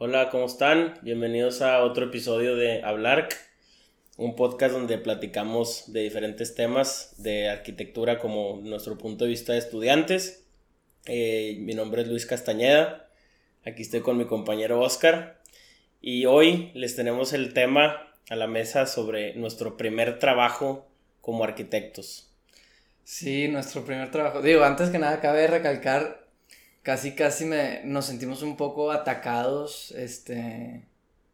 Hola, ¿cómo están? Bienvenidos a otro episodio de Hablar, un podcast donde platicamos de diferentes temas de arquitectura como nuestro punto de vista de estudiantes. Eh, mi nombre es Luis Castañeda, aquí estoy con mi compañero Oscar y hoy les tenemos el tema a la mesa sobre nuestro primer trabajo como arquitectos. Sí, nuestro primer trabajo. Digo, antes que nada, cabe recalcar, casi, casi me, nos sentimos un poco atacados, este,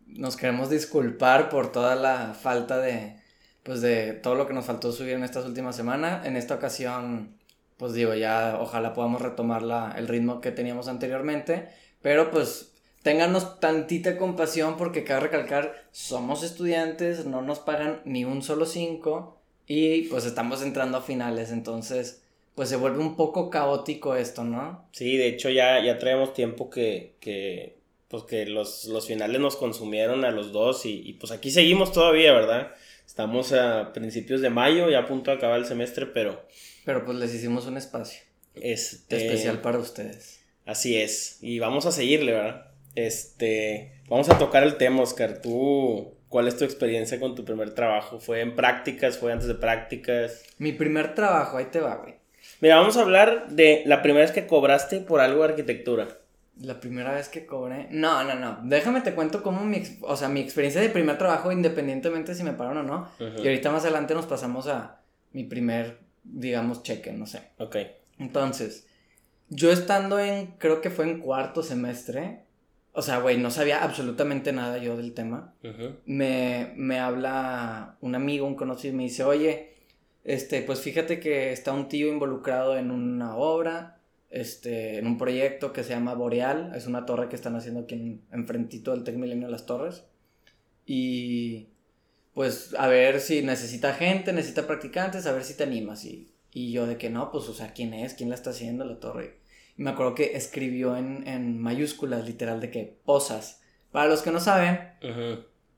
nos queremos disculpar por toda la falta de, pues de todo lo que nos faltó subir en estas últimas semanas. En esta ocasión, pues digo, ya ojalá podamos retomar la, el ritmo que teníamos anteriormente, pero pues ténganos tantita compasión porque cabe recalcar, somos estudiantes, no nos pagan ni un solo cinco y pues estamos entrando a finales, entonces pues se vuelve un poco caótico esto, ¿no? Sí, de hecho ya, ya traemos tiempo que, que pues que los, los finales nos consumieron a los dos y, pues aquí seguimos todavía, ¿verdad? Estamos a principios de mayo, ya a punto de acabar el semestre, pero... Pero pues les hicimos un espacio. Este... Especial para ustedes. Así es. Y vamos a seguirle, ¿verdad? Este... Vamos a tocar el tema, Oscar. Tú, ¿cuál es tu experiencia con tu primer trabajo? ¿Fue en prácticas? ¿Fue antes de prácticas? Mi primer trabajo, ahí te va, güey. Mira, vamos a hablar de la primera vez que cobraste por algo de arquitectura. La primera vez que cobré. No, no, no. Déjame te cuento cómo mi, o sea, mi experiencia de primer trabajo, independientemente si me pagaron o no. Y ahorita más adelante nos pasamos a mi primer, digamos, cheque, no sé. Ok. Entonces, yo estando en, creo que fue en cuarto semestre. O sea, güey, no sabía absolutamente nada yo del tema. me, me habla un amigo, un conocido, y me dice, oye, este, pues fíjate que está un tío involucrado en una obra este, en un proyecto que se llama Boreal, es una torre que están haciendo aquí en, enfrentito del Tec Milenio de las Torres. Y pues a ver si necesita gente, necesita practicantes, a ver si te animas. Y, y yo de que no, pues o sea, ¿quién es? ¿Quién la está haciendo la torre? Y me acuerdo que escribió en, en mayúsculas, literal, de que Posas. Para los que no saben,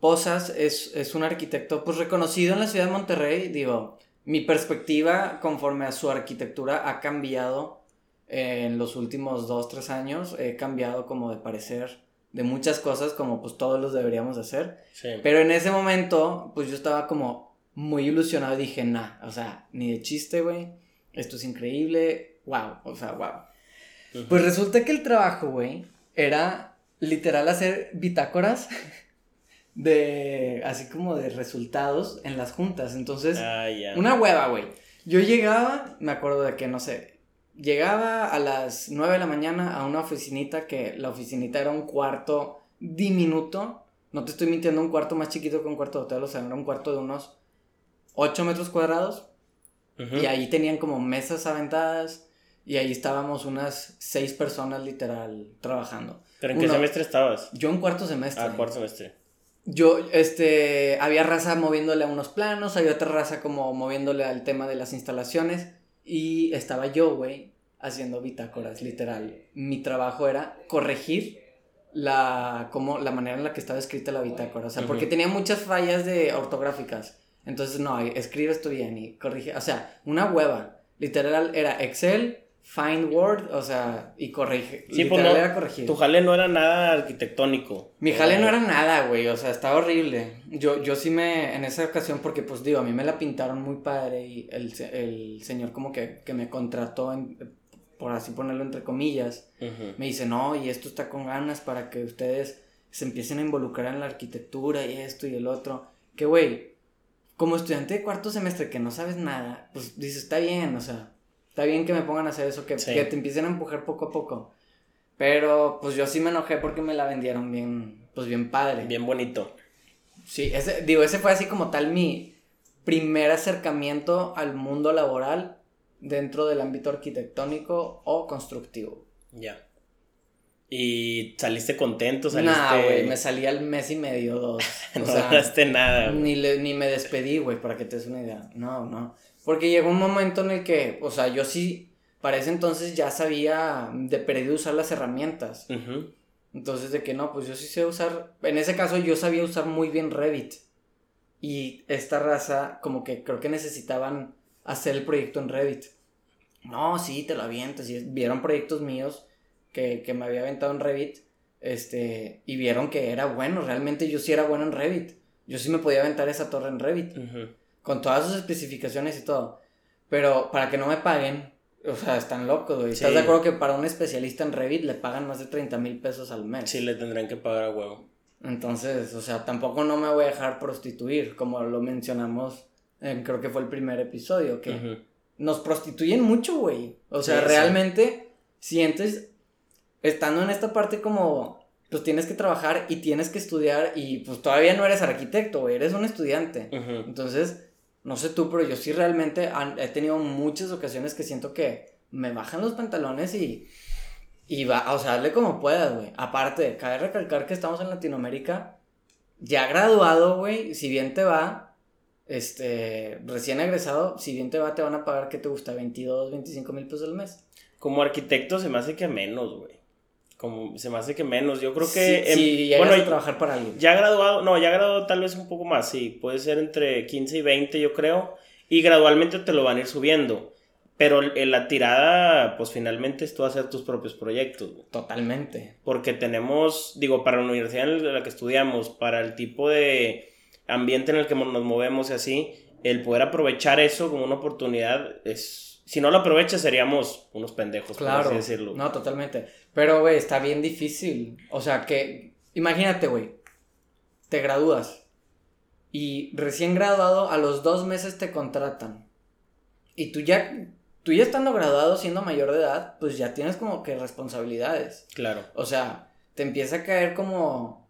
Posas es, es un arquitecto pues reconocido en la ciudad de Monterrey. Digo, mi perspectiva conforme a su arquitectura ha cambiado en los últimos dos, tres años he cambiado como de parecer de muchas cosas como pues todos los deberíamos hacer. Pero en ese momento pues yo estaba como muy ilusionado y dije, nah, o sea, ni de chiste, güey. Esto es increíble. Wow, o sea, wow. Pues resulta que el trabajo, güey, era literal hacer bitácoras de así como de resultados en las juntas. Entonces, ah, una hueva, güey. Yo llegaba, me acuerdo de que no sé, llegaba a las 9 de la mañana a una oficinita que la oficinita era un cuarto diminuto. No te estoy mintiendo, un cuarto más chiquito que un cuarto de hotel, o sea, era un cuarto de unos 8 metros cuadrados. Y ahí tenían como mesas aventadas y ahí estábamos unas 6 personas literal trabajando. ¿Pero en qué semestre estabas? Yo en cuarto semestre. Ah, cuarto semestre. Yo, este, había raza moviéndole a unos planos, había otra raza como moviéndole al tema de las instalaciones. Y estaba yo, güey, haciendo bitácoras, literal. Mi trabajo era corregir la, como, la manera en la que estaba escrita la bitácora. O sea, porque tenía muchas fallas de ortográficas. Entonces, no, escribe esto bien y corrige. O sea, una hueva. Literal era Excel, find word, o sea, y corrige. Sí, pues no, era corregir. Tu jale no era nada arquitectónico. Mi jale no era nada, güey, o sea, estaba horrible. Yo, yo sí me, en esa ocasión, porque pues digo, a mí me la pintaron muy padre y el, el señor como que, que me contrató, por así ponerlo entre comillas, me dice, no, y esto está con ganas para que ustedes se empiecen a involucrar en la arquitectura y esto y el otro. Que, güey, como estudiante de cuarto semestre que no sabes nada, pues dices, está bien, o sea Está bien que me pongan a hacer eso, que, que te empiecen a empujar poco a poco. Pero pues yo sí me enojé porque me la vendieron bien, pues bien padre. Bien bonito. Sí, ese, digo, ese fue así como tal mi primer acercamiento al mundo laboral dentro del ámbito arquitectónico o constructivo. Ya. ¿Y saliste contento? ¿Saliste... Nah, güey, me salí al mes y medio, dos. no sea, nada, Ni, ni me despedí, güey, para que te des una idea. No, no. Porque llegó un momento en el que, o sea, yo sí, para ese entonces ya sabía de perdido usar las herramientas. Entonces, de que no, pues yo sí sé usar, en ese caso yo sabía usar muy bien Revit. Y esta raza, como que creo que necesitaban hacer el proyecto en Revit. No, sí, te lo avientas. Y vieron proyectos míos que, que me había aventado en Revit. este, y vieron que era bueno, realmente yo sí era bueno en Revit. Yo sí me podía aventar esa torre en Revit. Con todas sus especificaciones y todo. Pero para que no me paguen, o sea, están locos, güey. ¿Estás de acuerdo que para un especialista en Revit le pagan más de 30 mil pesos al mes? Sí, le tendrán que pagar a huevo. Entonces, o sea, tampoco no me voy a dejar prostituir, como lo mencionamos, en, creo que fue el primer episodio, que nos prostituyen mucho, güey. O sea, realmente sientes, estando en esta parte como, pues tienes que trabajar y tienes que estudiar y pues todavía no eres arquitecto, güey, eres un estudiante. Entonces, no sé tú, pero yo sí realmente he tenido muchas ocasiones que siento que me bajan los pantalones y, y va, o sea, hazle como puedas, güey. Aparte, cabe recalcar que estamos en Latinoamérica, ya graduado, güey, si bien te va, este, recién egresado, si bien te va, te van a pagar, ¿qué te gusta? 22, 25 mil pesos al mes. Como arquitecto se me hace que menos, güey. Como se me hace que menos. Yo creo que. Sí, bueno, a trabajar para alguien. Ya graduado, no, ya graduado tal vez un poco más, sí. Puede ser entre 15 y 20, yo creo. Y gradualmente te lo van a ir subiendo. Pero en la tirada, pues finalmente es tú hacer tus propios proyectos. Totalmente. Porque tenemos, digo, para la universidad en la que estudiamos, para el tipo de ambiente en el que nos movemos y así, el poder aprovechar eso como una oportunidad es si no lo aprovechas seríamos unos pendejos, claro, por así decirlo. No, totalmente. Pero, güey, está bien difícil. O sea, que, imagínate, güey, te gradúas y recién graduado, a los dos meses te contratan. Y tú ya, tú ya estando graduado, siendo mayor de edad, pues ya tienes como que responsabilidades. Claro. O sea, te empieza a caer como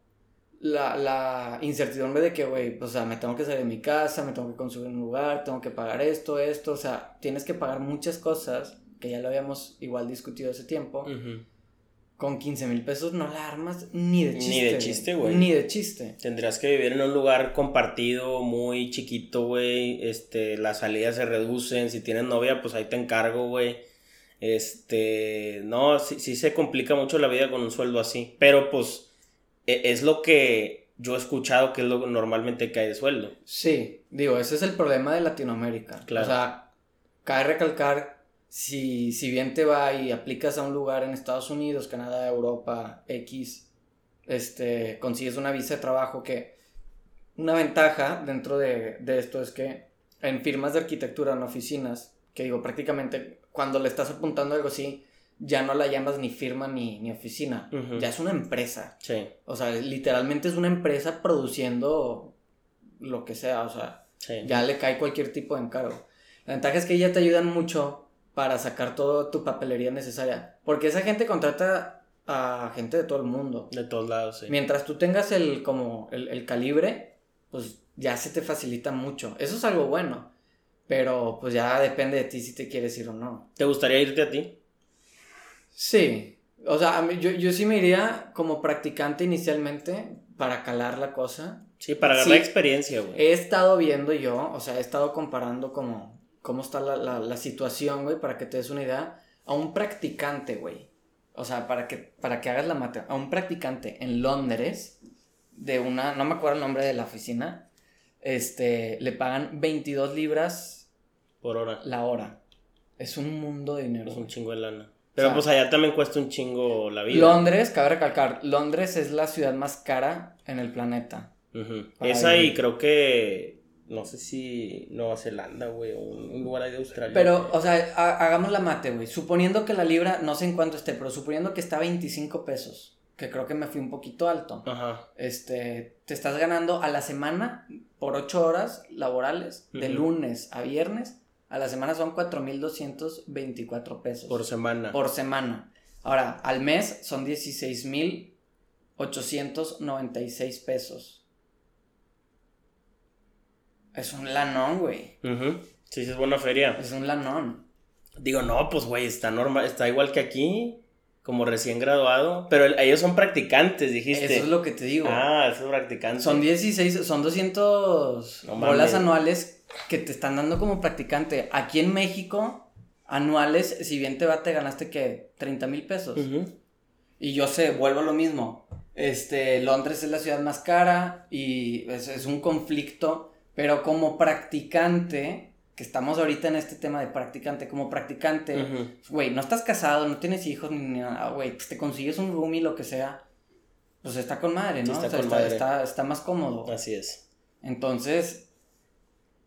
la, la incertidumbre de que, güey, o sea, me tengo que salir de mi casa, me tengo que conseguir un lugar, tengo que pagar esto, esto, o sea, tienes que pagar muchas cosas, que ya lo habíamos igual discutido hace tiempo. Con 15 mil pesos no la armas ni de chiste. Ni de chiste, güey. Ni de chiste. Tendrías que vivir en un lugar compartido, muy chiquito, güey. Este, las salidas se reducen. Si tienes novia, pues ahí te encargo, güey. Este, no, sí, sí se complica mucho la vida con un sueldo así. Pero pues es lo que yo he escuchado que es lo que normalmente cae de sueldo. Sí, digo, ese es el problema de Latinoamérica. Claro. O sea, cabe recalcar, si, si bien te va y aplicas a un lugar en Estados Unidos, Canadá, Europa, X, este, consigues una visa de trabajo que una ventaja dentro de, de esto es que en firmas de arquitectura, en oficinas, que digo, prácticamente cuando le estás apuntando algo así, ya no la llamas ni firma ni, ni oficina, ya es una empresa. Sí. O sea, literalmente es una empresa produciendo lo que sea, o sea, ya le cae cualquier tipo de encargo. La ventaja es que ya te ayudan mucho para sacar toda tu papelería necesaria, porque esa gente contrata a gente de todo el mundo. De todos lados, sí. Mientras tú tengas el, como, el, el calibre, pues ya se te facilita mucho. Eso es algo bueno, pero pues ya depende de ti si te quieres ir o no. ¿Te gustaría irte a ti? Sí, o sea, yo, yo sí me iría como practicante inicialmente para calar la cosa. Sí, para agarrar experiencia, güey. He estado viendo yo, o sea, he estado comparando como cómo está la, la, la situación, güey, para que te des una idea. A un practicante, güey. O sea, para que, para que hagas la mate. A un practicante en Londres, de una, no me acuerdo el nombre de la oficina, este, le pagan 22 libras. Por hora. La hora. Es un mundo de dinero. Es un chingo de lana. Pero pues allá también cuesta un chingo la vida. Londres, cabe recalcar, Londres es la ciudad más cara en el planeta. Esa y creo que, no sé si Nueva Zelanda, güey, o un lugar ahí de Australia. Pero, o sea, hagamos la mate, güey. Suponiendo que la libra, no sé en cuánto esté, pero suponiendo que está a 25 pesos, que creo que me fui un poquito alto. Ajá. Este, te estás ganando a la semana por 8 horas laborales, de lunes a viernes, a la semana son 4.224 pesos. Por semana. Por semana. Ahora, al mes son 16.896 pesos. Es un lanón, güey. Sí, es buena feria. Es un lanón. Digo, no, pues, güey, está normal, está igual que aquí, como recién graduado. Pero ellos son practicantes, dijiste. Eso es lo que te digo. Ah, esos practicantes. Son 16, son 200 bolas anuales que te están dando como practicante. Aquí en México, anuales, si bien te va, te ganaste que 30 mil pesos. Y yo sé, vuelvo a lo mismo. Este, Londres es la ciudad más cara y es, un conflicto, pero como practicante, que estamos ahorita en este tema de practicante, como practicante, güey, no estás casado, no tienes hijos ni nada, güey, pues te consigues un roomie, lo que sea, pues está con madre, ¿no? Está, con madre. Está, más cómodo. Así es. Entonces,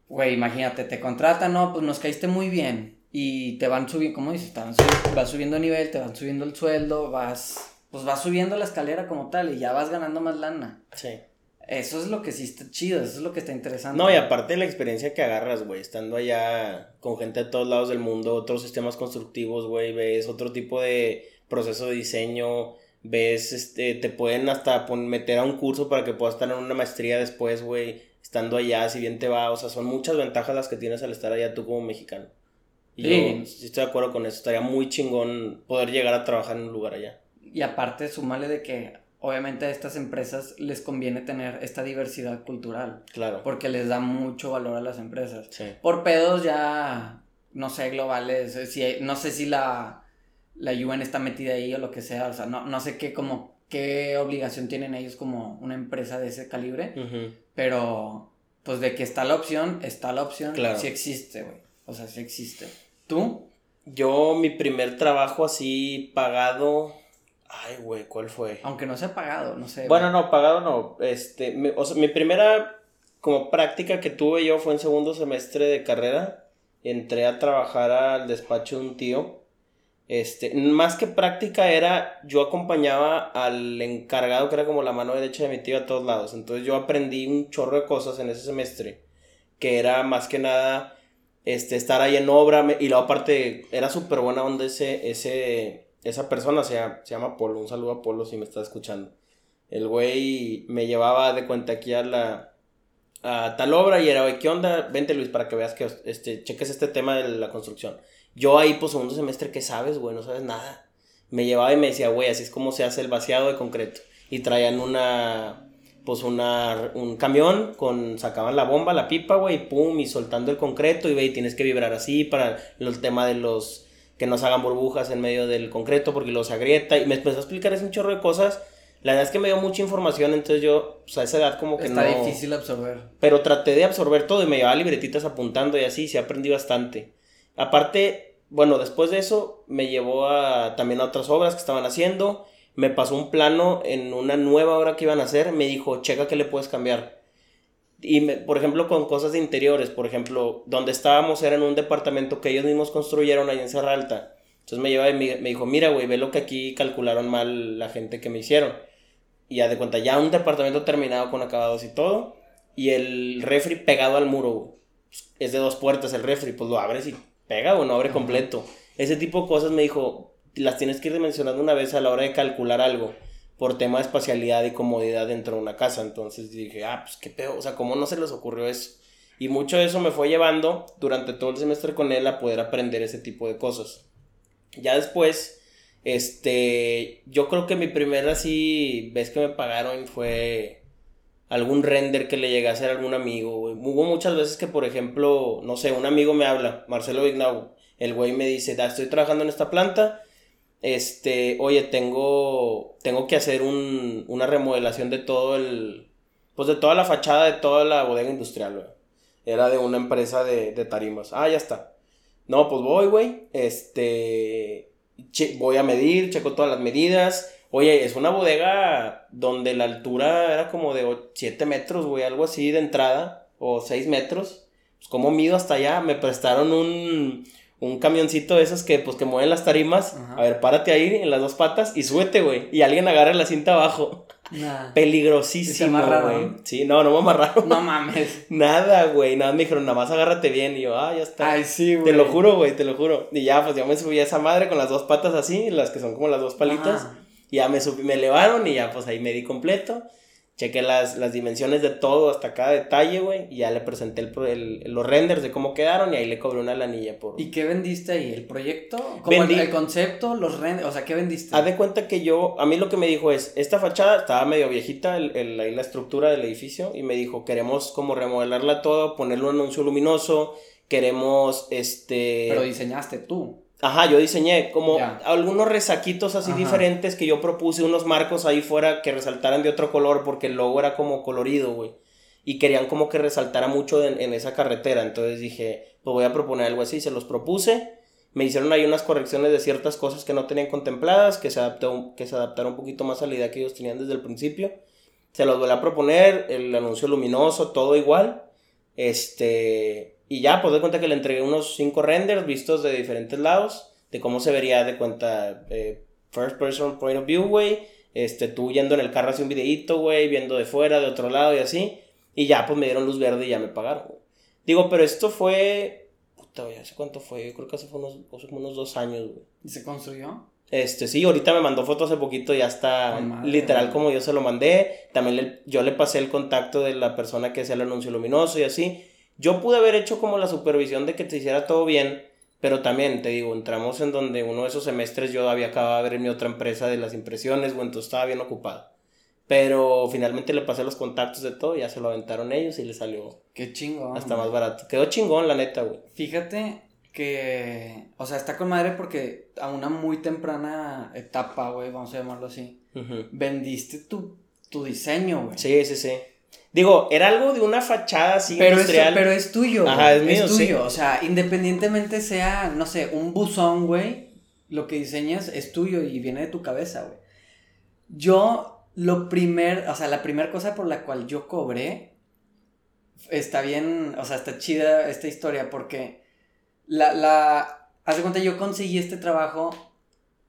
güey, imagínate, te contratan, no, pues nos caíste muy bien. Y te van subiendo, ¿cómo dices? Te van subiendo, vas subiendo nivel, te van subiendo el sueldo, vas, pues vas subiendo la escalera como tal y ya vas ganando más lana. Sí. Eso es lo que sí está chido, eso es lo que está interesante. No, y aparte de la experiencia que agarras, güey, estando allá con gente de todos lados del mundo, otros sistemas constructivos, güey, ves otro tipo de proceso de diseño, ves, este, te pueden hasta meter a un curso para que puedas estar en una maestría después, güey, estando allá, si bien te va, o sea, son muchas ventajas las que tienes al estar allá tú como mexicano. Y sí. yo sí estoy de acuerdo con eso, estaría muy chingón poder llegar a trabajar en un lugar allá. Y aparte, sumale de que obviamente a estas empresas les conviene tener esta diversidad cultural. Claro. Porque les da mucho valor a las empresas. Sí. Por pedos ya, no sé, globales, eh, si, no sé si la, la UN está metida ahí o lo que sea, o sea, no, no sé qué como qué obligación tienen ellos como una empresa de ese calibre, pero pues de que está la opción, está la opción, claro. sí existe, güey. O sea, sí existe. ¿Tú? Yo, mi primer trabajo así pagado, Ay, güey, ¿cuál fue? Aunque no sea pagado, no sé. Bueno, no, pagado no. Este, mi, o sea, mi primera como práctica que tuve yo fue en segundo semestre de carrera. Entré a trabajar al despacho de un tío. Este, más que práctica era, yo acompañaba al encargado que era como la mano derecha de mi tío a todos lados. Entonces yo aprendí un chorro de cosas en ese semestre. Que era más que nada, este, estar ahí en obra. Y luego aparte, era súper buena onda ese, ese, esa persona se llama, se llama Polo, un saludo a Polo si me está escuchando. El güey me llevaba de cuenta aquí a la a tal obra y era, güey, ¿qué onda? Vente Luis para que veas que este, cheques este tema de la construcción. Yo ahí, pues, segundo semestre, ¿qué sabes, güey? No sabes nada. Me llevaba y me decía, güey, así es como se hace el vaciado de concreto. Y traían una, pues, una, un camión con, sacaban la bomba, la pipa, güey, pum, y soltando el concreto y, güey, tienes que vibrar así para el tema de los que no se hagan burbujas en medio del concreto porque los agrieta. Y me empezó a explicar ese un chorro de cosas. La verdad es que me dio mucha información, entonces yo, pues a esa edad como que no... Está difícil absorber. Pero traté de absorber todo y me llevaba libretitas apuntando y así, se aprendí bastante. Aparte, bueno, después de eso me llevó a, también a otras obras que estaban haciendo. Me pasó un plano en una nueva obra que iban a hacer. Me dijo, checa que le puedes cambiar. Y, por ejemplo, con cosas de interiores, por ejemplo, donde estábamos era en un departamento que ellos mismos construyeron ahí en Serra Alta. Entonces me lleva y me, dijo, mira, güey, ve lo que aquí calcularon mal la gente que me hicieron. Y ya de cuenta, ya un departamento terminado con acabados y todo. Y el refri pegado al muro, Es de dos puertas el refri, pues lo abres y pega o no abre completo. Ese tipo de cosas me dijo, las tienes que ir dimensionando una vez a la hora de calcular algo por tema de espacialidad y comodidad dentro de una casa. Entonces dije, ah, pues qué pedo, o sea, ¿cómo no se les ocurrió eso? Y mucho de eso me fue llevando durante todo el semestre con él a poder aprender ese tipo de cosas. Ya después, este, yo creo que mi primera así vez que me pagaron fue algún render que le llegué a hacer a algún amigo. Hubo muchas veces que, por ejemplo, no sé, un amigo me habla, Marcelo Vignau, el güey me dice, da, estoy trabajando en esta planta, este, oye, tengo, tengo que hacer un, una remodelación de todo el, pues de toda la fachada de toda la bodega industrial, güey. Era de una empresa de, de tarimas. Ah, ya está. No, pues voy, güey. Este, voy a medir, checo todas las medidas. Oye, es una bodega donde la altura era como de 7 metros, güey, algo así de entrada, o 6 metros. Pues, ¿cómo mido hasta allá? Me prestaron un, un camioncito de esos que, pues, que mueven las tarimas. A ver, párate ahí en las dos patas y súbete, güey. Y alguien agarra la cinta abajo. Peligrosísimo, güey. Sí, no, no me amarraron. No mames. Nada, güey. Nada, me dijeron, nada más agárrate bien. Y yo, ah, ya está. Ay, sí, güey. Te lo juro, güey, te lo juro. Y ya, pues, yo me subí a esa madre con las dos patas así, las que son como las dos palitas. Y ya me subí, me elevaron y ya, pues, ahí me di completo chequé las, las dimensiones de todo hasta cada detalle, güey, y ya le presenté el, los renders de cómo quedaron y ahí le cobré una lanilla por... ¿Y qué vendiste ahí? ¿El proyecto? ¿Como el, concepto? ¿Los renders? O sea, ¿qué vendiste? Haz de cuenta que yo, a mí lo que me dijo es, esta fachada estaba medio viejita, el, ahí la estructura del edificio, y me dijo, queremos como remodelarla todo, ponerle un anuncio luminoso, queremos, este... Pero diseñaste tú. Ajá, yo diseñé como algunos resaquitos así diferentes que yo propuse, unos marcos ahí fuera que resaltaran de otro color porque el logo era como colorido, güey. Y querían como que resaltara mucho en, esa carretera. Entonces dije, pues voy a proponer algo así. Se los propuse Me hicieron ahí unas correcciones de ciertas cosas que no tenían contempladas, que se, adaptó, que se adaptaron un poquito más a la idea que ellos tenían desde el principio. Se los voy a proponer, el anuncio luminoso, todo igual. Este, y ya, pues de cuenta que le entregué unos cinco renders vistos de diferentes lados, de cómo se vería de cuenta eh, first person point of view, güey. Este, tú yendo en el carro hacia un videíto, güey, viendo de fuera, de otro lado y así. Y ya, pues me dieron luz verde y ya me pagaron, Digo, pero esto fue. Puta, ya sé cuánto fue. Yo creo que hace fue unos, unos dos años, güey. ¿Y se construyó? Este, sí, ahorita me mandó fotos hace poquito, ya está literal como yo se lo mandé. También yo le pasé el contacto de la persona que hacía el anuncio luminoso y así. Yo pude haber hecho como la supervisión de que te hiciera todo bien, pero también te digo, entramos en donde uno de esos semestres yo había acabado de ver en mi otra empresa de las impresiones, bueno, entonces estaba bien ocupado. Pero finalmente le pasé los contactos de todo, ya se lo aventaron ellos y le salió. Qué chingón. Hasta más barato. Quedó chingón, la neta, güey. Fíjate que, o sea, está con madre porque a una muy temprana etapa, güey, vamos a llamarlo así, vendiste tu, tu diseño, güey. Sí, sí, sí. Digo, era algo de una fachada así pero industrial. pero es tuyo. Ajá, es mío, es tuyo. O sea, independientemente sea, no sé, un buzón, güey, lo que diseñas es tuyo y viene de tu cabeza, güey. Yo, lo primer, o sea, la primera cosa por la cual yo cobré, está bien, o sea, está chida esta historia porque la, la, haz de cuenta, yo conseguí este trabajo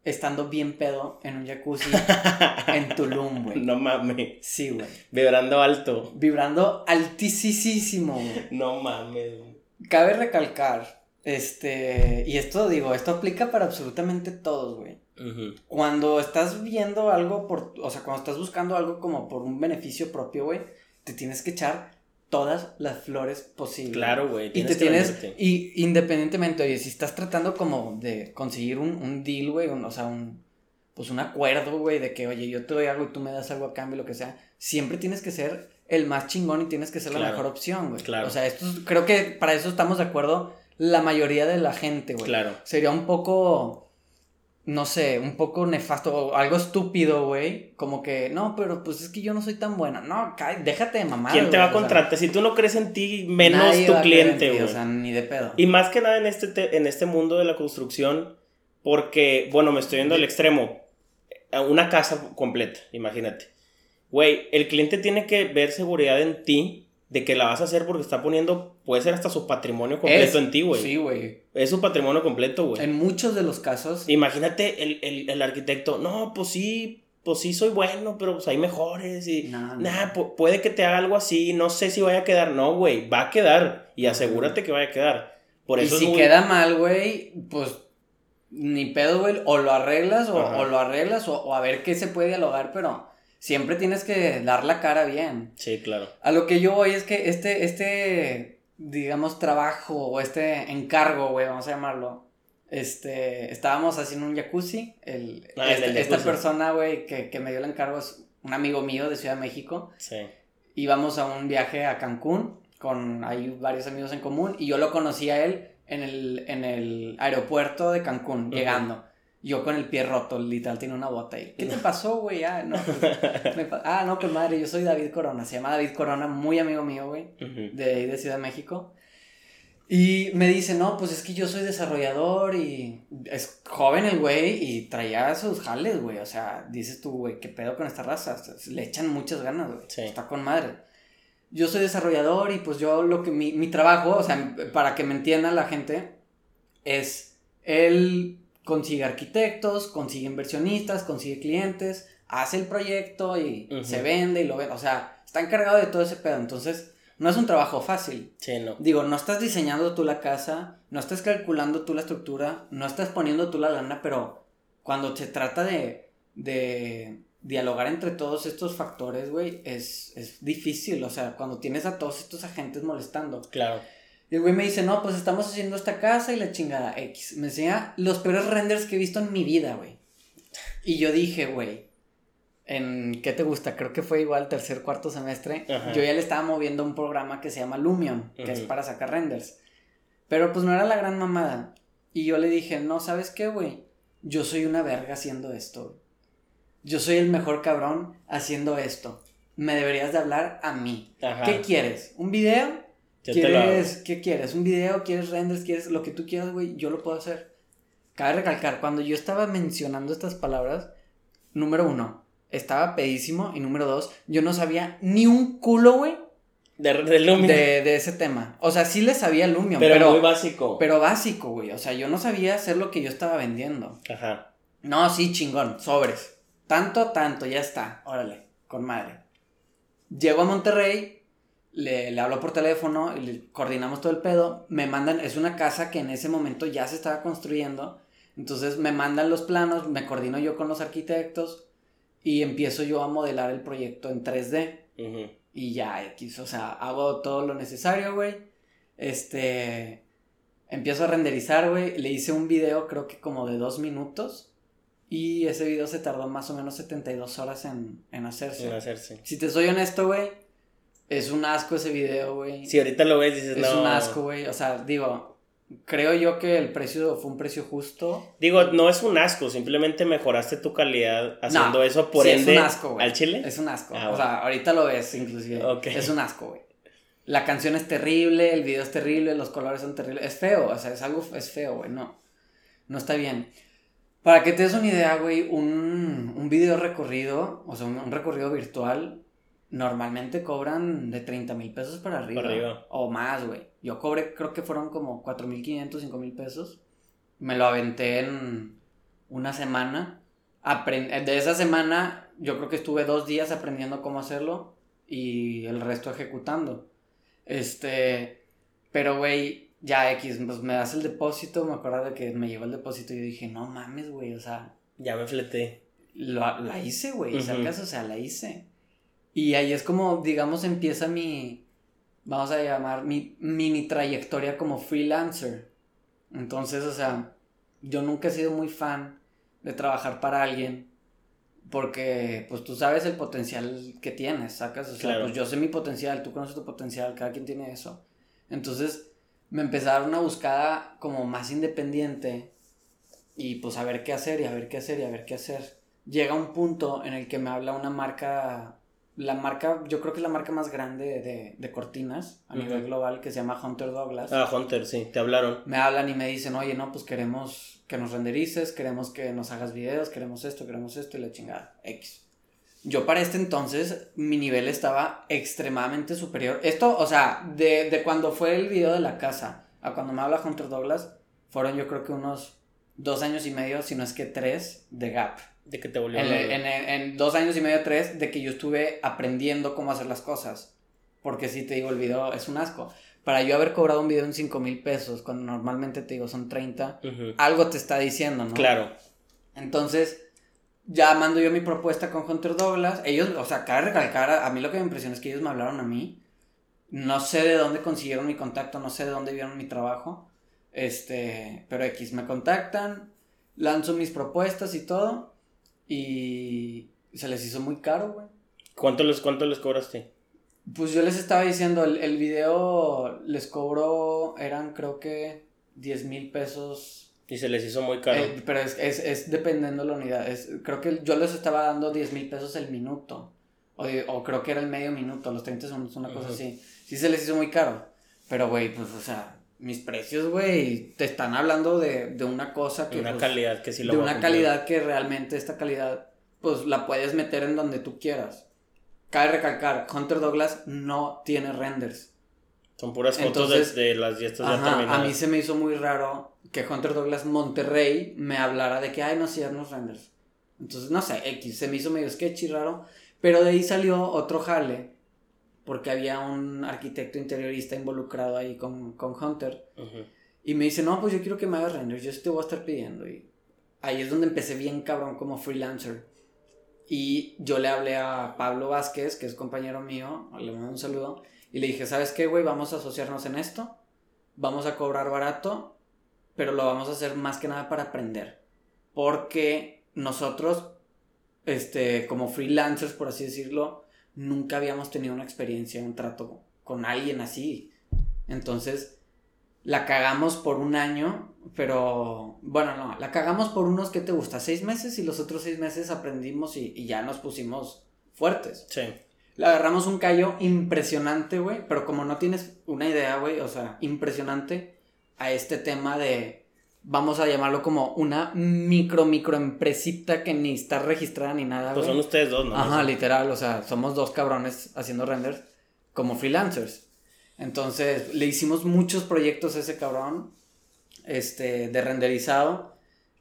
estando bien pedo en un jacuzzi en Tulum, güey. No mames. Sí, güey. Vibrando alto. Vibrando altísimo, güey. No mames. Cabe recalcar, este, y esto digo, esto aplica para absolutamente todos, güey. Cuando estás viendo algo por, o sea, cuando estás buscando algo como por un beneficio propio, güey, te tienes que echar todas las flores posibles. Claro, güey. Y te tienes, y independientemente, oye, si estás tratando como de conseguir un, un deal, güey, o sea, un, pues un acuerdo, güey, de que, oye, yo te doy algo y tú me das algo a cambio, lo que sea, siempre tienes que ser el más chingón y tienes que ser la mejor opción, güey. Claro. O sea, esto creo que para eso estamos de acuerdo la mayoría de la gente, güey. Claro. Sería un poco no sé, un poco nefasto o algo estúpido, güey. Como que, no, pero pues es que yo no soy tan buena. No, déjate de mamar. ¿Quién te va a contratar? si tú no crees en ti, menos tu cliente, güey. O sea, ni de pedo. Y más que nada en este, en este mundo de la construcción, porque, bueno, me estoy yendo al extremo. Una casa completa, imagínate. Güey, el cliente tiene que ver seguridad en ti de que la vas a hacer porque está poniendo, puede ser hasta su patrimonio completo en ti, güey. Sí, güey. Es su patrimonio completo, güey. En muchos de los casos. Imagínate el, arquitecto, no, pues sí, pues sí soy bueno, pero pues hay mejores y... Nada, puede que te haga algo así, no sé si vaya a quedar, no, güey, va a quedar y asegúrate que vaya a quedar. Por eso y si queda mal, güey, pues ni pedo, güey, o lo arreglas o, lo arreglas o, o a ver qué se puede dialogar, pero siempre tienes que dar la cara bien. Sí, claro. A lo que yo voy es que este, este, digamos, trabajo o este encargo, güey, vamos a llamarlo. Este, estábamos haciendo un jacuzzi. El, ah, este, Esta persona, güey, que, que me dio el encargo es un amigo mío de Ciudad de México. Sí. Íbamos a un viaje a Cancún con hay varios amigos en común y yo lo conocí a él en el, en el aeropuerto de Cancún, llegando. Yo con el pie roto, literal, tiene una bota ahí. ¿Qué te pasó, güey? Ah, no, pues, ah, no, pues madre, yo soy David Corona. Se llama David Corona, muy amigo mío, güey, de, de Ciudad de México. Y me dice, no, pues es que yo soy desarrollador y es joven el güey y traía sus jales, güey. O sea, dices tú, güey, ¿qué pedo con esta raza? Le echan muchas ganas, güey. Está con madre. Yo soy desarrollador y pues yo lo que, mi, mi trabajo, o sea, para que me entienda la gente, es el consigue arquitectos, consigue inversionistas, consigue clientes, hace el proyecto y se vende y lo vende. O sea, está encargado de todo ese pedo. Entonces, no es un trabajo fácil. Sí, no. Digo, no estás diseñando tú la casa, no estás calculando tú la estructura, no estás poniendo tú la lana, pero cuando se trata de, de dialogar entre todos estos factores, güey, es, es difícil. O sea, cuando tienes a todos estos agentes molestando. Claro. Y el güey me dice, no, pues estamos haciendo esta casa y la chingada X. Me enseña los peores renders que he visto en mi vida, güey. Y yo dije, güey, en ¿qué te gusta? Creo que fue igual tercer, cuarto semestre. Yo ya le estaba moviendo un programa que se llama Lumion, que es para sacar renders. Pero pues no era la gran mamada. Y yo le dije, no, ¿sabes qué, güey? Yo soy una verga haciendo esto. Yo soy el mejor cabrón haciendo esto. Me deberías de hablar a mí. ¿Qué quieres? ¿Un video? ¿Quieres, ¿Qué quieres? ¿Un video? ¿Quieres renders? ¿Quieres lo que tú quieras, güey? Yo lo puedo hacer. cabe recalcar, cuando yo estaba mencionando estas palabras, número uno, estaba pedísimo. Y número dos, yo no sabía ni un culo, güey. De, de. De, de, ese tema. O sea, sí le sabía Lumio. Pero, pero muy básico. Pero básico, güey. O sea, yo no sabía hacer lo que yo estaba vendiendo. Ajá. No, sí, chingón. Sobres. Tanto, tanto, ya está. Órale, con madre. Llego a Monterrey, le, le hablo por teléfono y le coordinamos todo el pedo. Me mandan, es una casa que en ese momento ya se estaba construyendo. Entonces me mandan los planos, me coordino yo con los arquitectos y empiezo yo a modelar el proyecto en 3D. Y ya, X, o sea, hago todo lo necesario, güey. Este, empiezo a renderizar, güey. Le hice un video, creo que como de dos minutos. Y ese video se tardó más o menos 72 horas en, en hacerse. En hacerse. Si te soy honesto, güey, es un asco ese video, güey. Si ahorita lo ves, dices, no. Es un asco, güey. O sea, digo, creo yo que el precio fue un precio justo. Digo, no es un asco, simplemente mejoraste tu calidad haciendo eso por ende. Es un asco, güey. ¿Al chile? Es un asco. Ah, o sea, ahorita lo ves, inclusive. Es un asco, güey. La canción es terrible, el video es terrible, los colores son terribles. Es feo, o sea, es algo, es feo, güey. No. No está bien. Para que te des una idea, güey, un, un video recorrido, o sea, un recorrido virtual, normalmente cobran de 30 mil pesos para arriba, O más, güey. Yo cobré, creo que fueron como 4 mil 500, 5 mil pesos. Me lo aventé en una semana. de esa semana, yo creo que estuve dos días aprendiendo cómo hacerlo y el resto ejecutando. Este, pero, güey, ya X, pues me das el depósito. Me acuerdo de que me llevó el depósito y yo dije, no mames, güey, o sea. Ya me fleté. la hice, güey, uh o sea, la hice. Y ahí es como, digamos, empieza mi, vamos a llamar, mi mini trayectoria como freelancer. Entonces, o sea, yo nunca he sido muy fan de trabajar para alguien porque, pues tú sabes el potencial que tienes, sacas, o sea, pues yo sé mi potencial, tú conoces tu potencial, cada quien tiene eso. Entonces, me empezaron una buscada como más independiente y pues a ver qué hacer y a ver qué hacer y a ver qué hacer. Llega un punto en el que me habla una marca la marca, yo creo que es la marca más grande de, cortinas a nivel global que se llama Hunter Douglas. Ah, Hunter, sí, te hablaron. Me hablan y me dicen, oye, no, pues queremos que nos renderices, queremos que nos hagas videos, queremos esto, queremos esto y la chingada. X. Yo para este entonces mi nivel estaba extremadamente superior. Esto, o sea, de, de cuando fue el video de la casa a cuando me habla Hunter Douglas, fueron yo creo que unos dos años y medio, si no es que tres, de gap. De que te volvió en, en, en, dos años y medio, tres, de que yo estuve aprendiendo cómo hacer las cosas. Porque si te digo, el video es un asco. Para yo haber cobrado un video en 5 mil pesos, cuando normalmente te digo son 30, algo te está diciendo, ¿no? Claro. Entonces, ya mando yo mi propuesta con Hunter Douglas. Ellos, o sea, cabe recalcar, a, mí lo que me impresiona es que ellos me hablaron a mí. No sé de dónde consiguieron mi contacto, no sé de dónde vieron mi trabajo. Este, pero X, me contactan, lanzo mis propuestas y todo. Y se les hizo muy caro, güey. ¿Cuánto les, cuánto les cobraste? Pues yo les estaba diciendo, el, el video les cobró, eran creo que 10 mil pesos. Y se les hizo muy caro. Eh, pero es, es, es, dependiendo de la unidad. Es, creo que yo les estaba dando 10 mil pesos el minuto. O, o, creo que era el medio minuto, los 30 segundos, una cosa así. Sí se les hizo muy caro. Pero, güey, pues, o sea, mis precios, güey, te están hablando de, de una cosa que... De una pues, calidad que sí lo De una calidad que realmente esta calidad, pues la puedes meter en donde tú quieras. Cabe recalcar, Hunter Douglas no tiene renders. Son puras fotos de, las diestras ya terminadas. A mí se me hizo muy raro que Hunter Douglas Monterrey me hablara de que, ay, no hacíamos renders. Entonces, no sé, X, se me hizo medio sketchy raro. Pero de ahí salió otro jale porque había un arquitecto interiorista involucrado ahí con, con Hunter. Y me dice, no, pues yo quiero que me hagas render, yo te voy a estar pidiendo. Y ahí es donde empecé bien cabrón como freelancer. Y yo le hablé a Pablo Vázquez, que es compañero mío, le mando un saludo, y le dije, ¿sabes qué, güey? Vamos a asociarnos en esto, vamos a cobrar barato, pero lo vamos a hacer más que nada para aprender. Porque nosotros, este, como freelancers, por así decirlo, nunca habíamos tenido una experiencia, un trato con alguien así. Entonces, la cagamos por un año, pero bueno, no, la cagamos por unos que te gusta, seis meses y los otros seis meses aprendimos y, ya nos pusimos fuertes. Sí. Le agarramos un callo impresionante, güey, pero como no tienes una idea, güey, o sea, impresionante a este tema de vamos a llamarlo como una micro, micro empresita que ni está registrada ni nada. Pues son ustedes dos, ¿no? Ajá, literal, o sea, somos dos cabrones haciendo renders como freelancers. Entonces, le hicimos muchos proyectos a ese cabrón, este, de renderizado.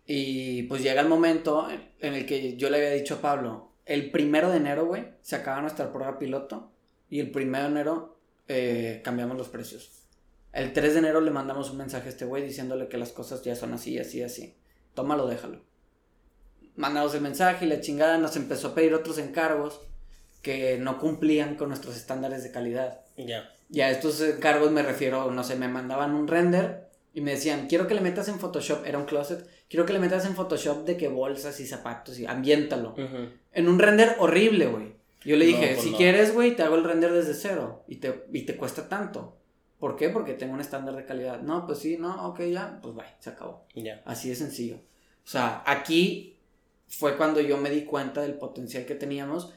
Y pues llega el momento en el que yo le había dicho a Pablo, el primero de enero, güey, se acaba nuestra prueba piloto. Y el primero de enero eh, cambiamos los precios. El 3 de enero le mandamos un mensaje a este güey diciéndole que las cosas ya son así, así, así. Tómalo, déjalo. Mandamos el mensaje y la chingada nos empezó a pedir otros encargos que no cumplían con nuestros estándares de calidad. Ya. Y a estos encargos me refiero, no sé, me mandaban un render y me decían, quiero que le metas en Photoshop, era un closet, quiero que le metas en Photoshop de que bolsas y zapatos y ambiéntalo. En un render horrible, güey. Yo le dije, pues si quieres, güey, te hago el render desde cero y te, y te cuesta tanto. ¿Por qué? Porque tengo un estándar de calidad. No, pues sí, no, ok, ya, pues bye, se acabó. Ya. Así de sencillo. O sea, aquí fue cuando yo me di cuenta del potencial que teníamos.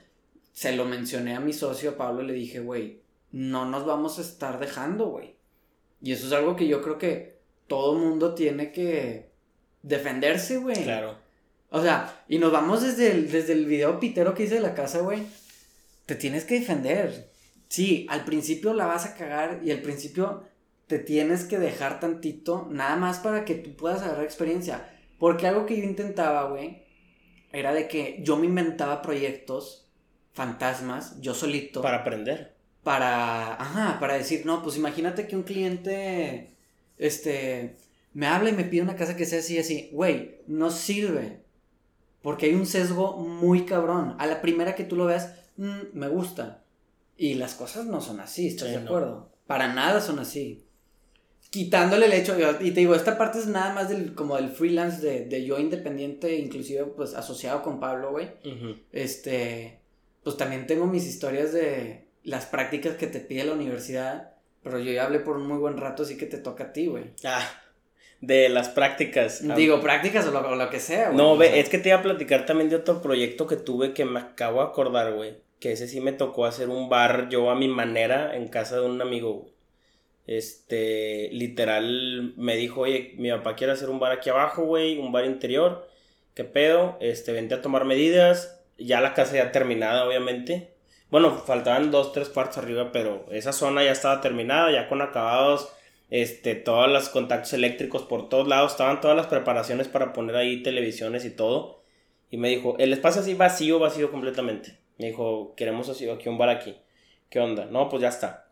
Se lo mencioné a mi socio Pablo y le dije, güey, no nos vamos a estar dejando, güey. Y eso es algo que yo creo que todo mundo tiene que defenderse, güey. Claro. O sea, y nos vamos desde el, desde el video pitero que hice de la casa, güey. Te tienes que defender sí, al principio la vas a cagar y al principio te tienes que dejar tantito, nada más para que tú puedas agarrar experiencia. Porque algo que yo intentaba, güey, era de que yo me inventaba proyectos, fantasmas, yo solito. Para aprender. Para, ajá, para decir, no, pues imagínate que un cliente, este, me habla y me pide una casa que sea así, así. Güey, no sirve. Porque hay un sesgo muy cabrón. A la primera que tú lo veas, mm, me gusta. Y las cosas no son así, ¿estás de acuerdo? Para nada son así. Quitándole el hecho, y te digo, esta parte es nada más del, como del freelance de, de yo independiente, inclusive pues asociado con Pablo, güey. Este, pues también tengo mis historias de las prácticas que te pide la universidad, pero yo ya hablé por un muy buen rato, así que te toca a ti, güey. Ah, de las prácticas. Digo, prácticas o lo, lo que sea, güey. No, ve, es que te iba a platicar también de otro proyecto que tuve que me acabo de acordar, güey que ese sí me tocó hacer un bar yo a mi manera en casa de un amigo. Este, literal, me dijo, oye, mi papá quiere hacer un bar aquí abajo, güey, un bar interior. ¿Qué pedo? Este, vente a tomar medidas. Ya la casa ya terminada, obviamente. Bueno, faltaban dos, tres cuartos arriba, pero esa zona ya estaba terminada, ya con acabados, este, todos los contactos eléctricos por todos lados, estaban todas las preparaciones para poner ahí televisiones y todo. Y me dijo, el espacio así vacío, vacío completamente. Me dijo, queremos así, aquí un bar aquí. ¿Qué onda? No, pues ya está.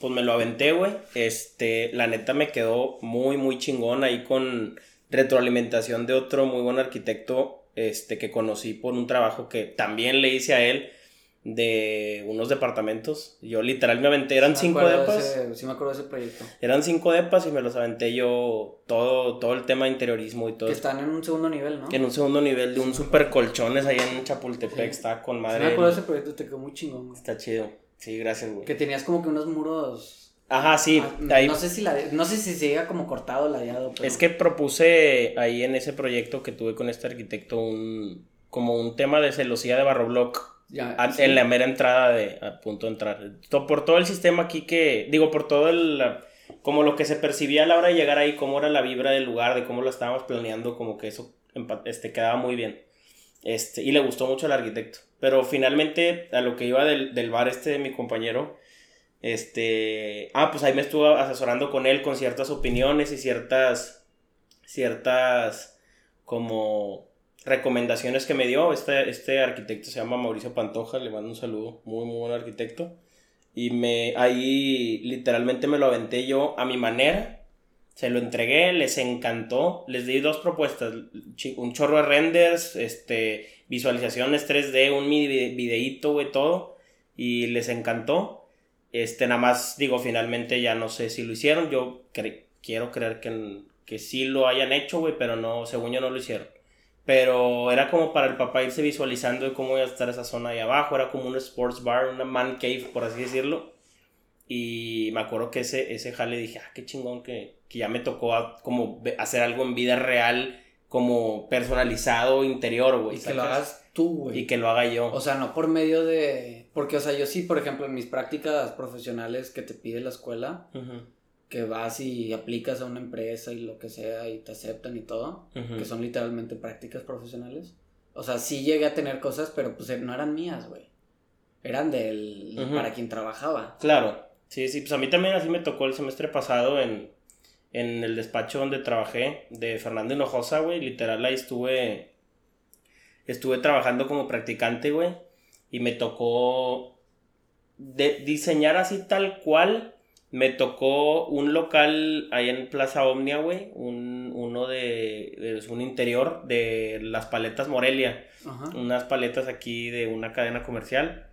Pues me lo aventé, güey. Este, la neta me quedó muy, muy chingón ahí con retroalimentación de otro muy buen arquitecto, este, que conocí por un trabajo que también le hice a él de unos departamentos. Yo literal me aventé, eran cinco depas. sí me acuerdo de ese proyecto. Eran cinco depas y me los aventé yo todo, todo el tema de interiorismo y todo. Que están en un segundo nivel, ¿no? En un segundo nivel de un super colchones ahí en Chapultepec, está con madre. Sí me acuerdo de ese proyecto, te quedó muy chingón, güey. Está chido. Sí, gracias, güey. Que tenías como que unos muros Ajá, sí. Ah, ahí... No sé si la, no sé si se llega como cortado o ladeado. Es que propuse ahí en ese proyecto que tuve con este arquitecto un como un tema de celosía de barroblock en la mera entrada de a punto de entrar. Por todo el sistema aquí que, digo, por todo el, como lo que se percibía a la hora de llegar ahí, cómo era la vibra del lugar, de cómo lo estábamos planeando, como que eso este, quedaba muy bien. Este, y le gustó mucho al arquitecto. Pero finalmente, a lo que iba del, del bar este de mi compañero, este, ah, pues ahí me estuvo asesorando con él con ciertas opiniones y ciertas, ciertas, como recomendaciones que me dio. Este, este arquitecto se llama Mauricio Pantoja, le mando un saludo, muy, muy buen arquitecto. Y me, ahí literalmente me lo aventé yo a mi manera. Se lo entregué, les encantó. Les di dos propuestas, un chorro de renders, este, visualizaciones 3D, un videíto, güey, todo. Y les encantó. Este, nada más digo, finalmente ya no sé si lo hicieron. Yo quiero creer que, que sí lo hayan hecho, güey, pero no, según yo no lo hicieron. Pero era como para el papá irse visualizando de cómo iba a estar esa zona ahí abajo. Era como un sports bar, una man cave, por así decirlo. Y me acuerdo que ese, ese jale dije, ah, qué chingón que, que ya me tocó como hacer algo en vida real, como personalizado interior, güey. Y que lo hagas tú, güey. Y que lo haga yo. O sea, no por medio de... Porque, o sea, yo sí, por ejemplo, en mis prácticas profesionales que te pide la escuela, que vas y aplicas a una empresa y lo que sea y te aceptan y todo, que son literalmente prácticas profesionales. O sea, sí llegué a tener cosas, pero pues no eran mías, güey. Eran del para quien trabajaba. Claro. Sí, sí, pues a mí también así me tocó el semestre pasado en, en el despacho donde trabajé de Fernando Hinojosa, güey. Literal ahí estuve estuve trabajando como practicante, güey, y me tocó de diseñar así tal cual me tocó un local ahí en Plaza Omnia, güey. Un, uno de, un interior de las paletas Morelia. Unas paletas aquí de una cadena comercial.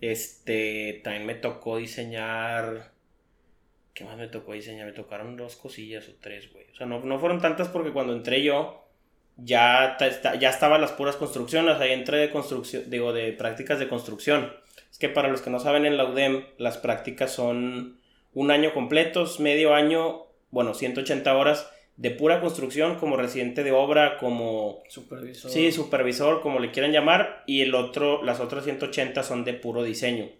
Este, también me tocó diseñar... ¿Qué más me tocó diseñar? Me tocaron dos cosillas o tres, güey. O sea, no, no fueron tantas porque cuando entré yo ya, ya estaban las puras construcciones. Ahí entré de construcción, digo, de prácticas de construcción. Es que para los que no saben en la UDEM, las prácticas son un año completos, medio año, bueno, 180 horas de pura construcción como residente de obra, como supervisor. Sí, supervisor, como le quieran llamar, y el otro, las otras 180 son de puro diseño.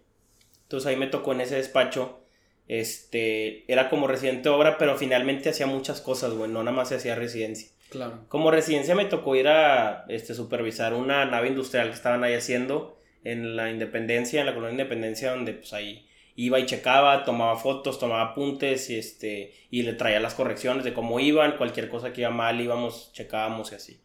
Entonces ahí me tocó en ese despacho, este, era como residente de obra, pero finalmente hacía muchas cosas, bueno, no nada más se hacía residencia. Claro. Como residencia me tocó ir a este, supervisar una nave industrial que estaban ahí haciendo en la Independencia, en la colonia Independencia, donde pues ahí iba y checaba, tomaba fotos, tomaba apuntes y, este, y le traía las correcciones de cómo iban, cualquier cosa que iba mal íbamos, checábamos y así.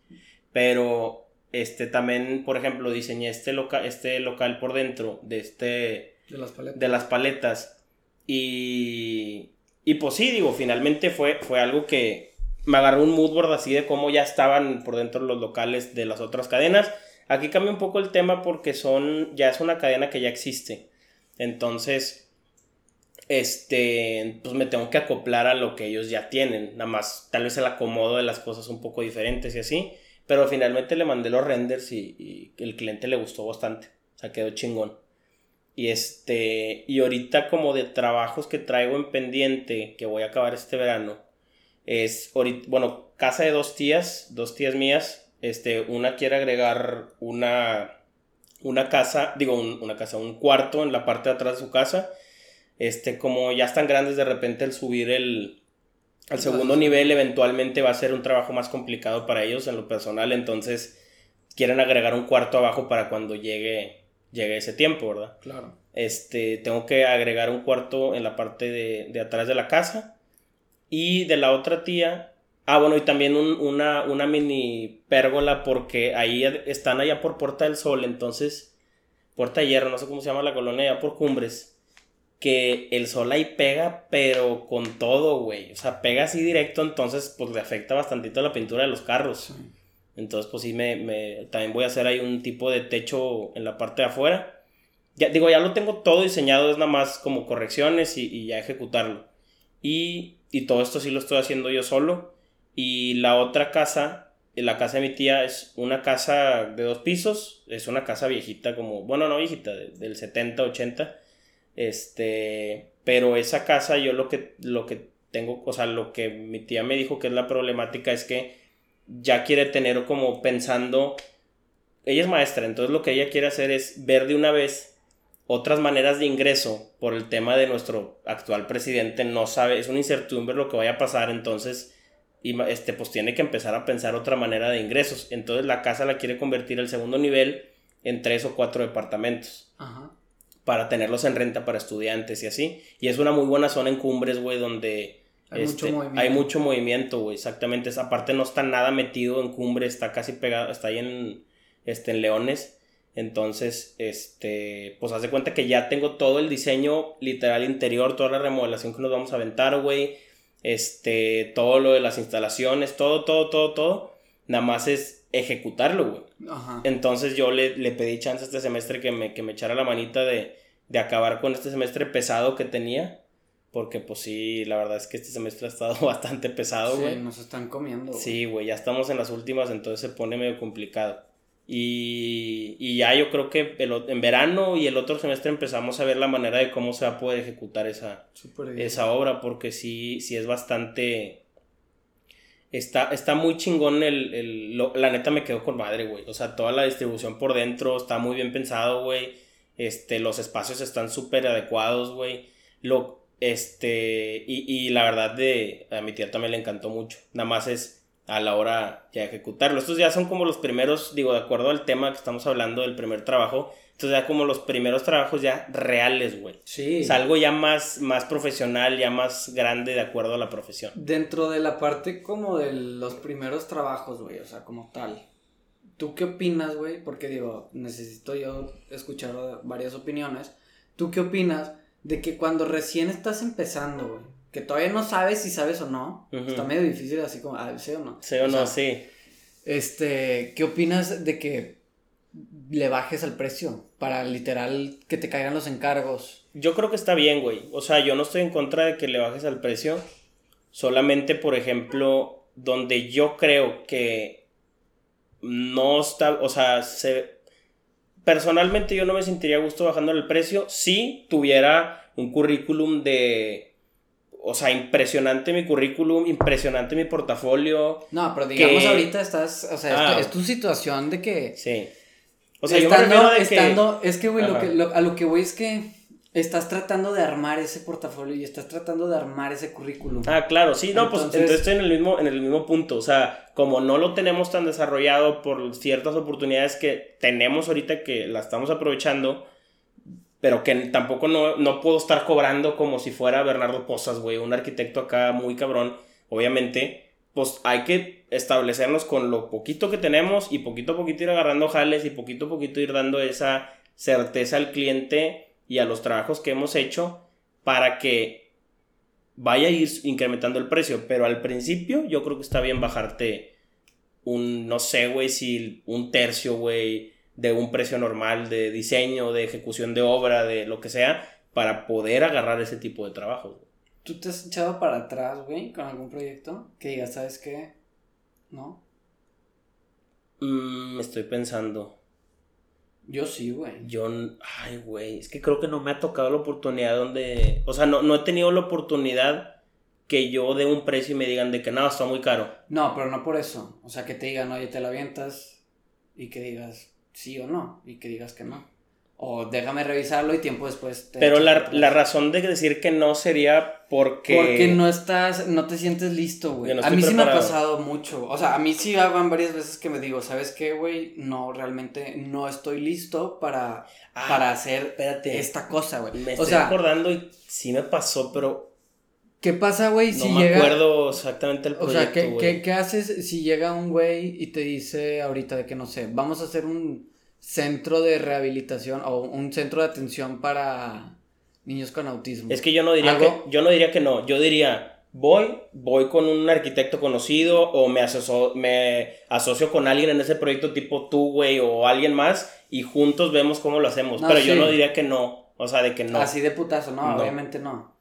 Pero este, también, por ejemplo, diseñé este, loca este local por dentro de, este, de, las paletas. de las paletas y, y pues sí, digo, finalmente fue, fue algo que me agarró un moodboard así de cómo ya estaban por dentro los locales de las otras cadenas. Aquí cambia un poco el tema porque son, ya es una cadena que ya existe. Entonces, este, pues me tengo que acoplar a lo que ellos ya tienen. Nada más, tal vez el acomodo de las cosas un poco diferentes y así. Pero finalmente le mandé los renders y, el cliente le gustó bastante. O sea, quedó chingón. Y este, y ahorita como de trabajos que traigo en pendiente, que voy a acabar este verano, es, bueno, casa de dos tías, dos tías mías, este, una quiere agregar una una casa, digo, una casa, un cuarto en la parte de atrás de su casa. Este, como ya están grandes, de repente el subir el, al segundo nivel eventualmente va a ser un trabajo más complicado para ellos en lo personal, entonces quieren agregar un cuarto abajo para cuando llegue, llegue ese tiempo, ¿verdad? Claro. Este, tengo que agregar un cuarto en la parte de, de atrás de la casa y de la otra tía Ah, bueno, y también una, una mini pérgola porque ahí están allá por Puerta del Sol, entonces, Puerta de Hierro, no sé cómo se llama la colonia, allá por Cumbres, que el sol ahí pega, pero con todo, güey, o sea, pega así directo, entonces, pues le afecta bastantito la pintura de los carros. Entonces, pues sí, me, me, también voy a hacer ahí un tipo de techo en la parte de afuera. Ya, digo, ya lo tengo todo diseñado, es nada más como correcciones y, y ya ejecutarlo. Y, y todo esto sí lo estoy haciendo yo solo. Y la otra casa, la casa de mi tía es una casa de dos pisos, es una casa viejita como, bueno, no viejita, del 70, 80. Este, pero esa casa yo lo que, lo que tengo, o sea, lo que mi tía me dijo que es la problemática es que ya quiere tener como pensando, ella es maestra, entonces lo que ella quiere hacer es ver de una vez otras maneras de ingreso por el tema de nuestro actual presidente, no sabe, es una incertidumbre lo que vaya a pasar, entonces y este, pues tiene que empezar a pensar otra manera de ingresos. Entonces la casa la quiere convertir el segundo nivel en tres o cuatro departamentos. Para tenerlos en renta para estudiantes y así. Y es una muy buena zona en Cumbres, güey, donde hay, mucho este, hay mucho movimiento, güey, exactamente. Esa parte no está nada metido en Cumbres, está casi pegado, está ahí en, este, en Leones. Entonces, este, pues hace cuenta que ya tengo todo el diseño literal interior, toda la remodelación que nos vamos a aventar, güey este, todo lo de las instalaciones, todo, todo, todo, todo, nada más es ejecutarlo, güey. Entonces yo le, le, pedí chance este semestre que me, que me echara la manita de, de acabar con este semestre pesado que tenía. Porque pues sí, la verdad es que este semestre ha estado bastante pesado, güey. Sí, nos están comiendo. Sí, güey, ya estamos en las últimas, entonces se pone medio complicado. Y, y ya yo creo que en verano y el otro semestre empezamos a ver la manera de cómo se va a poder ejecutar esa, esa obra, porque sí, sí es bastante... Está, está muy chingón el, el la neta me quedó con madre, güey. O sea, toda la distribución por dentro está muy bien pensado, güey. Este, los espacios están súper adecuados, güey. Lo, Este, y, y la verdad de, a mi tía también le encantó mucho. Nada más es a la hora de ejecutarlo. Estos ya son como los primeros, digo, de acuerdo al tema que estamos hablando del primer trabajo, estos ya como los primeros trabajos ya reales, güey. Sí. Algo ya más, más profesional, ya más grande de acuerdo a la profesión. Dentro de la parte como de los primeros trabajos, güey, o sea, como tal. ¿Tú qué opinas, güey? Porque digo, necesito yo escuchar varias opiniones. ¿Tú qué opinas de que cuando recién estás empezando, güey? Que todavía no sabes si sabes o no. Está medio difícil así como, ah, sé o no. Sé o, no, sí. Este, ¿qué opinas de que le bajes al precio para literal que te caigan los encargos? Yo creo que está bien, güey. O sea, yo no estoy en contra de que le bajes al precio. Solamente, por ejemplo, donde yo creo que no está, o sea, se... Personalmente yo no me sentiría gusto bajando el precio si tuviera un currículum de o sea, impresionante mi currículum, impresionante mi portafolio. No, pero digamos ahorita estás, o sea, ah. es, tu situación de que... Sí. O sea, estando, yo me estando, es que, güey, lo que, a lo que voy es que estás tratando de armar ese portafolio y estás tratando de armar ese currículum. Ah, claro, sí, no, pues entonces estoy en el mismo, en el mismo punto, o sea, como no lo tenemos tan desarrollado por ciertas oportunidades que tenemos ahorita que la estamos aprovechando, pero que tampoco no, puedo estar cobrando como si fuera Bernardo Posas, güey, un arquitecto acá muy cabrón. Obviamente, pues hay que establecernos con lo poquito que tenemos y poquito a poquito ir agarrando jales y poquito a poquito ir dando esa certeza al cliente y a los trabajos que hemos hecho para que vaya a ir incrementando el precio. Pero al principio yo creo que está bien bajarte un, no sé, güey, si un tercio, güey de un precio normal de diseño, de ejecución de obra, de lo que sea, para poder agarrar ese tipo de trabajo. ¿Tú te has echado para atrás, güey, con algún proyecto? Que digas, ¿sabes qué? ¿No? Mmm, estoy pensando. Yo sí, güey. Yo, ay, güey, es que creo que no me ha tocado la oportunidad donde, o sea, no, no he tenido la oportunidad que yo dé un precio y me digan de que nada, está muy caro. No, pero no por eso. O sea, que te digan, oye, te la avientas y que digas, sí o no y que digas que no. O déjame revisarlo y tiempo después. Pero la, la, razón de decir que no sería porque. Porque no estás, no te sientes listo, güey. a mí sí me ha pasado mucho. O sea, a mí sí hagan varias veces que me digo, ¿sabes qué, güey? No, realmente no estoy listo para, ah, para hacer esta cosa, güey. Me estoy acordando y sí me pasó, pero. ¿Qué pasa, güey? No me acuerdo exactamente el proyecto. O sea, ¿qué, ¿qué, ¿qué haces si llega un güey y te dice ahorita de que no sé, vamos a hacer un centro de rehabilitación o un centro de atención para niños con autismo. Es que yo no diría que yo no diría que no, yo diría voy, voy con un arquitecto conocido o me asocio, me asocio con alguien en ese proyecto tipo tú, güey, o alguien más y juntos vemos cómo lo hacemos, pero yo no diría que no, o sea, de que no. Así de putazo, no, obviamente no.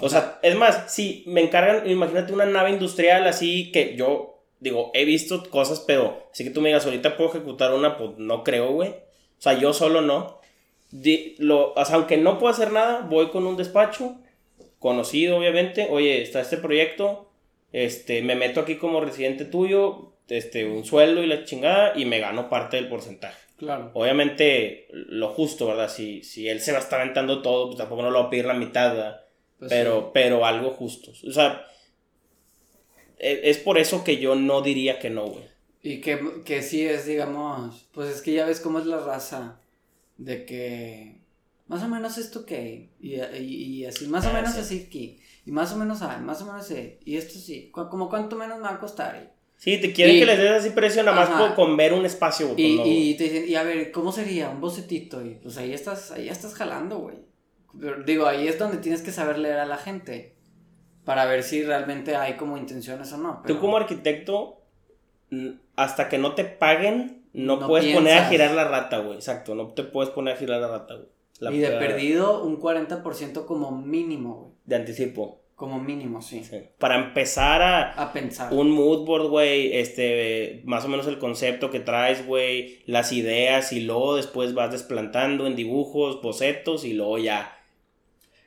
O, sea, es más, si me encargan, imagínate una nave industrial así que yo digo, he visto cosas, pero así que tú me digas, ahorita puedo ejecutar una, pues no creo, güey. O sea, yo solo no. lo, o sea, aunque no puedo hacer nada, voy con un despacho, conocido obviamente, oye, está este proyecto, este, me meto aquí como residente tuyo, este, un sueldo y la chingada, y me gano parte del porcentaje. Claro. Obviamente, lo justo, ¿verdad? Si, si él se va a estar aventando todo, pues tampoco no lo va a pedir la mitad, ¿verdad? Pues pero, pero algo justo. O sea, e, es por eso que yo no diría que no, güey. Y que, que sí es, digamos, pues es que ya ves cómo es la raza, de que más o menos esto que, y, y, así, más o ah, menos así que, y más o menos, ah, más o menos así, y esto sí, como cuánto menos me va a costar. Sí, te quieren que les des así precio nada más con ver un espacio, güey. Y, y te dicen, y a ver, ¿cómo sería? Un bocetito, y pues ahí estás, ahí estás jalando, güey. Digo, ahí es donde tienes que saber leer a la gente para ver si realmente hay como intenciones o no. Tú como arquitecto, hasta que no te paguen, no, puedes poner a girar la rata, güey. Exacto, no te puedes poner a girar la rata, güey. y de perdido un 40% como mínimo, güey. De anticipo. Como mínimo, sí. Para empezar a... A pensar. Un mood board, güey, este, más o menos el concepto que traes, güey, las ideas y luego después vas desplantando en dibujos, bocetos y luego ya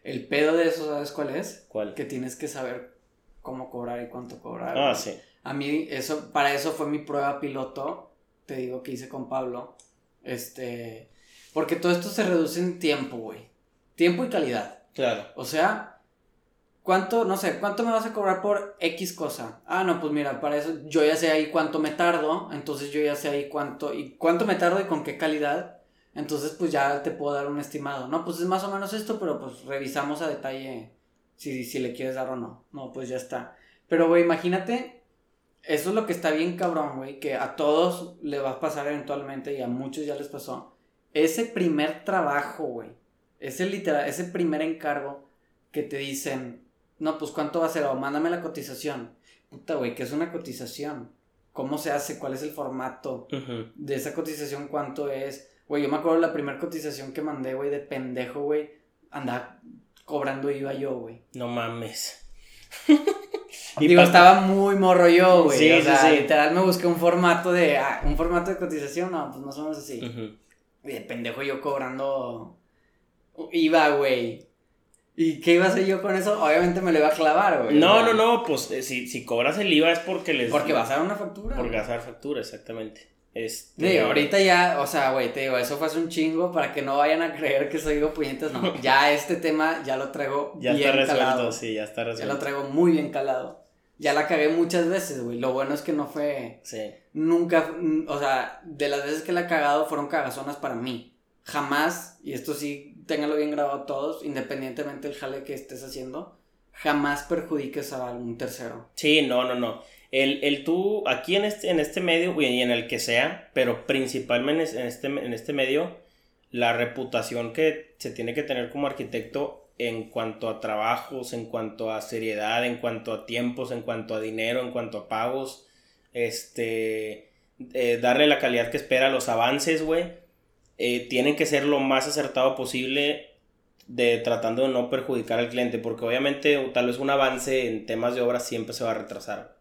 el pedo de eso, ¿sabes cuál es? ¿Cuál? Que tienes que saber cómo cobrar y cuánto cobrar. Ah, sí. A mí, eso, para eso fue mi prueba piloto, te digo que hice con Pablo. Este, porque todo esto se reduce en tiempo, güey. Tiempo y calidad. Claro. O sea, ¿cuánto, no sé, cuánto me vas a cobrar por X cosa? Ah, no, pues mira, para eso yo ya sé ahí cuánto me tardo, entonces yo ya sé ahí cuánto, y cuánto me tardo y con qué calidad. Entonces, pues ya te puedo dar un estimado. No, pues es más o menos esto, pero pues revisamos a detalle si, si le quieres dar o no. No, pues ya está. Pero, güey, imagínate, eso es lo que está bien cabrón, güey, que a todos le va a pasar eventualmente y a muchos ya les pasó. Ese primer trabajo, güey, ese literal, ese primer encargo que te dicen, no, pues cuánto va a ser, o mándame la cotización. Puta, güey, ¿qué es una cotización? ¿Cómo se hace? ¿Cuál es el formato de esa cotización? ¿Cuánto es? Güey, yo me acuerdo la primera cotización que mandé, güey, de pendejo, güey. Andaba cobrando iba yo, güey. No mames. y Digo, estaba muy morro yo, güey. Sí, o sea, sí, literal me busqué un formato de. Ah, un formato de cotización, no, pues más o menos así. Y de pendejo yo cobrando. Iba, güey. ¿Y qué iba a hacer yo con eso? Obviamente me lo iba a clavar, güey. No, no, no, pues eh, si, si cobras el IVA es porque les. Porque vas a dar una factura. Porque vas a dar factura, exactamente. Este... ahorita ya, o sea, güey, te digo, eso fue hace un chingo para que no vayan a creer que soy digo puñetas, no. Ya este tema ya lo traigo ya bien está resuelto, calado. Sí, ya está resuelto. Ya lo traigo muy bien calado. Ya la cagué muchas veces, güey. Lo bueno es que no fue. Sí. Nunca, o sea, de las veces que la he cagado fueron cagazonas para mí. Jamás, y esto sí, ténganlo bien grabado todos, independientemente del jale que estés haciendo, jamás perjudiques a algún tercero. Sí, no, no, no. El, el tú, aquí en este, en este medio, y en el que sea, pero principalmente en este, en este medio, la reputación que se tiene que tener como arquitecto en cuanto a trabajos, en cuanto a seriedad, en cuanto a tiempos, en cuanto a dinero, en cuanto a pagos, este, eh, darle la calidad que espera los avances, güey, eh, tienen que ser lo más acertado posible de tratando de no perjudicar al cliente, porque obviamente tal vez un avance en temas de obra siempre se va a retrasar.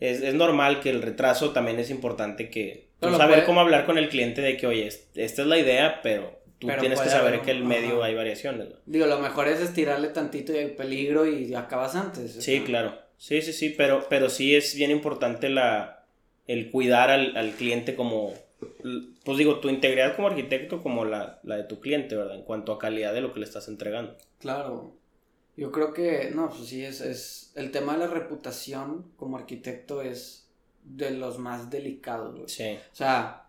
Es, normal que el retraso también es importante que tú saber cómo hablar con el cliente de que, oye, esta es la idea, pero tú tienes que saber que el medio hay variaciones. Digo, lo mejor es estirarle tantito y el peligro y acabas antes. Sí, claro. Sí, sí, sí, pero, pero sí es bien importante la, el cuidar al, al cliente como, pues digo, tu integridad como arquitecto como la, la de tu cliente, ¿verdad? En cuanto a calidad de lo que le estás entregando. Claro. Yo creo que, no, pues sí, es, es, el tema de la reputación como arquitecto es de los más delicados, güey. Sí. O sea,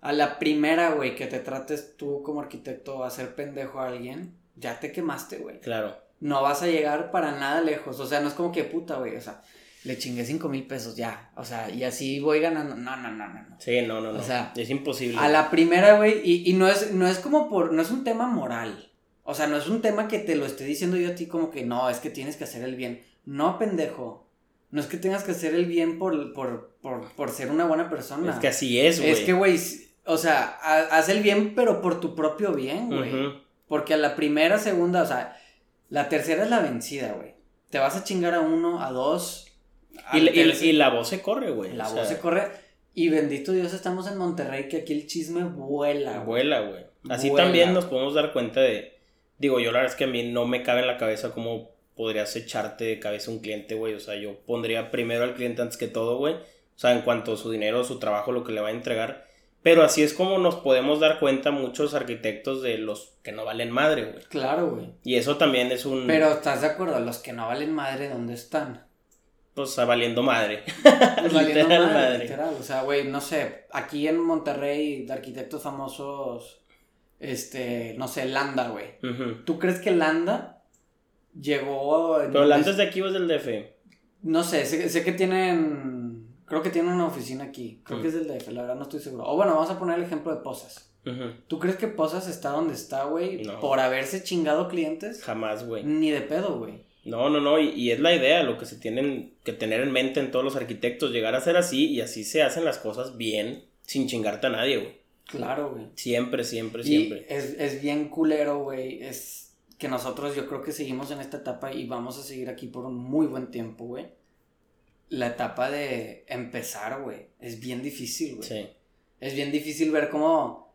a la primera, güey, que te trates tú como arquitecto a hacer pendejo a alguien, ya te quemaste, güey. Claro. No vas a llegar para nada lejos, o sea, no es como que puta, güey, o sea, le chingué cinco mil pesos ya, o sea, y así voy ganando, no, no, no, no. Sí, no, no, no. O sea, es imposible. A la primera, güey, y, y no, es, no es como por, no es un tema moral. O sea, no es un tema que te lo esté diciendo yo a ti como que no, es que tienes que hacer el bien. No, pendejo. No es que tengas que hacer el bien por, por, por, por ser una buena persona. Es que así es, güey. Es que, güey, o sea, haz el bien, pero por tu propio bien, güey. Porque a la primera, segunda, o sea, la tercera es la vencida, güey. Te vas a chingar a uno, a dos. Y, y, la voz se corre, güey. La voz se corre. Y bendito Dios, estamos en Monterrey, que aquí el chisme vuela, güey. Vuela, güey. Así también nos podemos dar cuenta de Digo, yo la verdad es que a mí no me cabe en la cabeza cómo podrías echarte de cabeza un cliente, güey. O sea, yo pondría primero al cliente antes que todo, güey. O sea, en cuanto a su dinero, su trabajo, lo que le va a entregar. Pero así es como nos podemos dar cuenta muchos arquitectos de los que no valen madre, güey. Claro, güey. Y eso también es un... Pero ¿estás de acuerdo? Los que no valen madre, ¿dónde están? Pues valiendo madre. Pues valiendo madre, Literal. O sea, güey, no sé, aquí en Monterrey, de arquitectos famosos este, no sé, Landa, güey. ¿Tú crees que Landa llegó... Pero Landa es de aquí o es del DF? No sé, sé, que tienen... Creo que tienen una oficina aquí. Creo que es del DF, la verdad no estoy seguro. O bueno, vamos a poner el ejemplo de Posas. ¿Tú crees que Posas está donde está, güey? Por haberse chingado clientes. Jamás, güey. Ni de pedo, güey. No, no, no, y, y, es la idea, lo que se tienen que tener en mente en todos los arquitectos, llegar a ser así y así se hacen las cosas bien, sin chingarte a nadie, güey. Claro, güey. Siempre, siempre, siempre. Es, es bien culero, güey. Es que nosotros yo creo que seguimos en esta etapa y vamos a seguir aquí por un muy buen tiempo, güey. La etapa de empezar, güey. Es bien difícil, güey. Sí. Es bien difícil ver cómo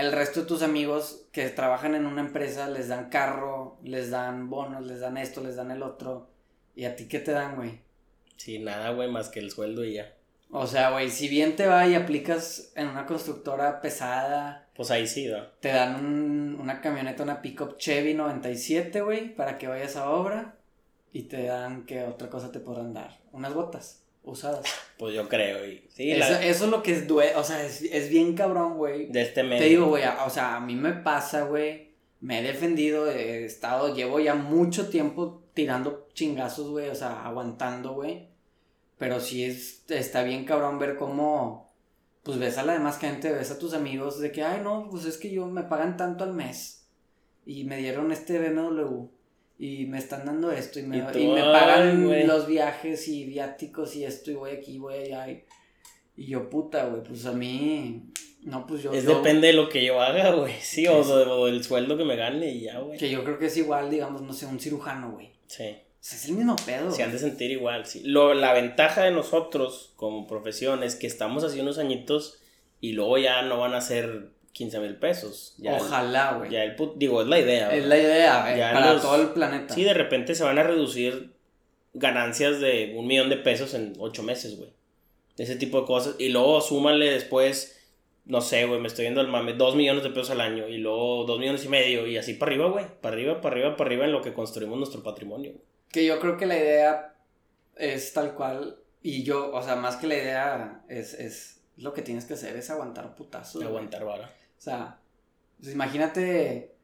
el resto de tus amigos que trabajan en una empresa les dan carro, les dan bonos, les dan esto, les dan el otro. ¿Y a ti qué te dan, güey? Sí, nada, güey, más que el sueldo y ya. O sea, güey, si bien te va y aplicas en una constructora pesada. Pues ahí sí, ¿no? Te dan un, una camioneta, una pickup Chevy 97, güey, para que vayas a obra. Y te dan, ¿qué otra cosa te podrán dar? Unas botas usadas. Pues yo creo, y sí. Eso, eso es lo que es, due o sea, es, es bien cabrón, güey. De este medio. Te digo, güey, o sea, a mí me pasa, güey. Me he defendido, he estado, llevo ya mucho tiempo tirando chingazos, güey, o sea, aguantando, güey. Pero sí es, está bien cabrón ver cómo, pues ves a la demás gente, ves a tus amigos de que, ay, no, pues es que yo me pagan tanto al mes. Y me dieron este BMW. Y me están dando esto. Y me, y me pagan los viajes y viáticos y esto. Y voy aquí, voy allá. Y, y yo, puta, güey, pues a mí. No, pues yo. Es depende de lo que yo haga, güey. Sí, o, o, del sueldo que me gane y ya, güey. Que yo creo que es igual, digamos, no sé, un cirujano, güey. Sí es el mismo pedo. Se han de sentir igual, sí. Lo, la ventaja de nosotros como profesión es que estamos hace unos añitos y luego ya no van a ser 15 mil pesos. Ojalá, güey. Ya el digo, es la idea. Es la idea, eh, para todo el planeta. Sí, de repente se van a reducir ganancias de un millón de pesos en ocho meses, güey. Ese tipo de cosas. Y luego súmale después, no sé, güey, me estoy viendo el mame, dos millones de pesos al año. Y luego dos millones y medio. Y así para arriba, güey. Para arriba, para arriba, para arriba en lo que construimos nuestro patrimonio. Que yo creo que la idea es tal cual. Y yo, o sea, más que la idea es, es lo que tienes que hacer es aguantar putazos. Aguantar vara. O sea, pues imagínate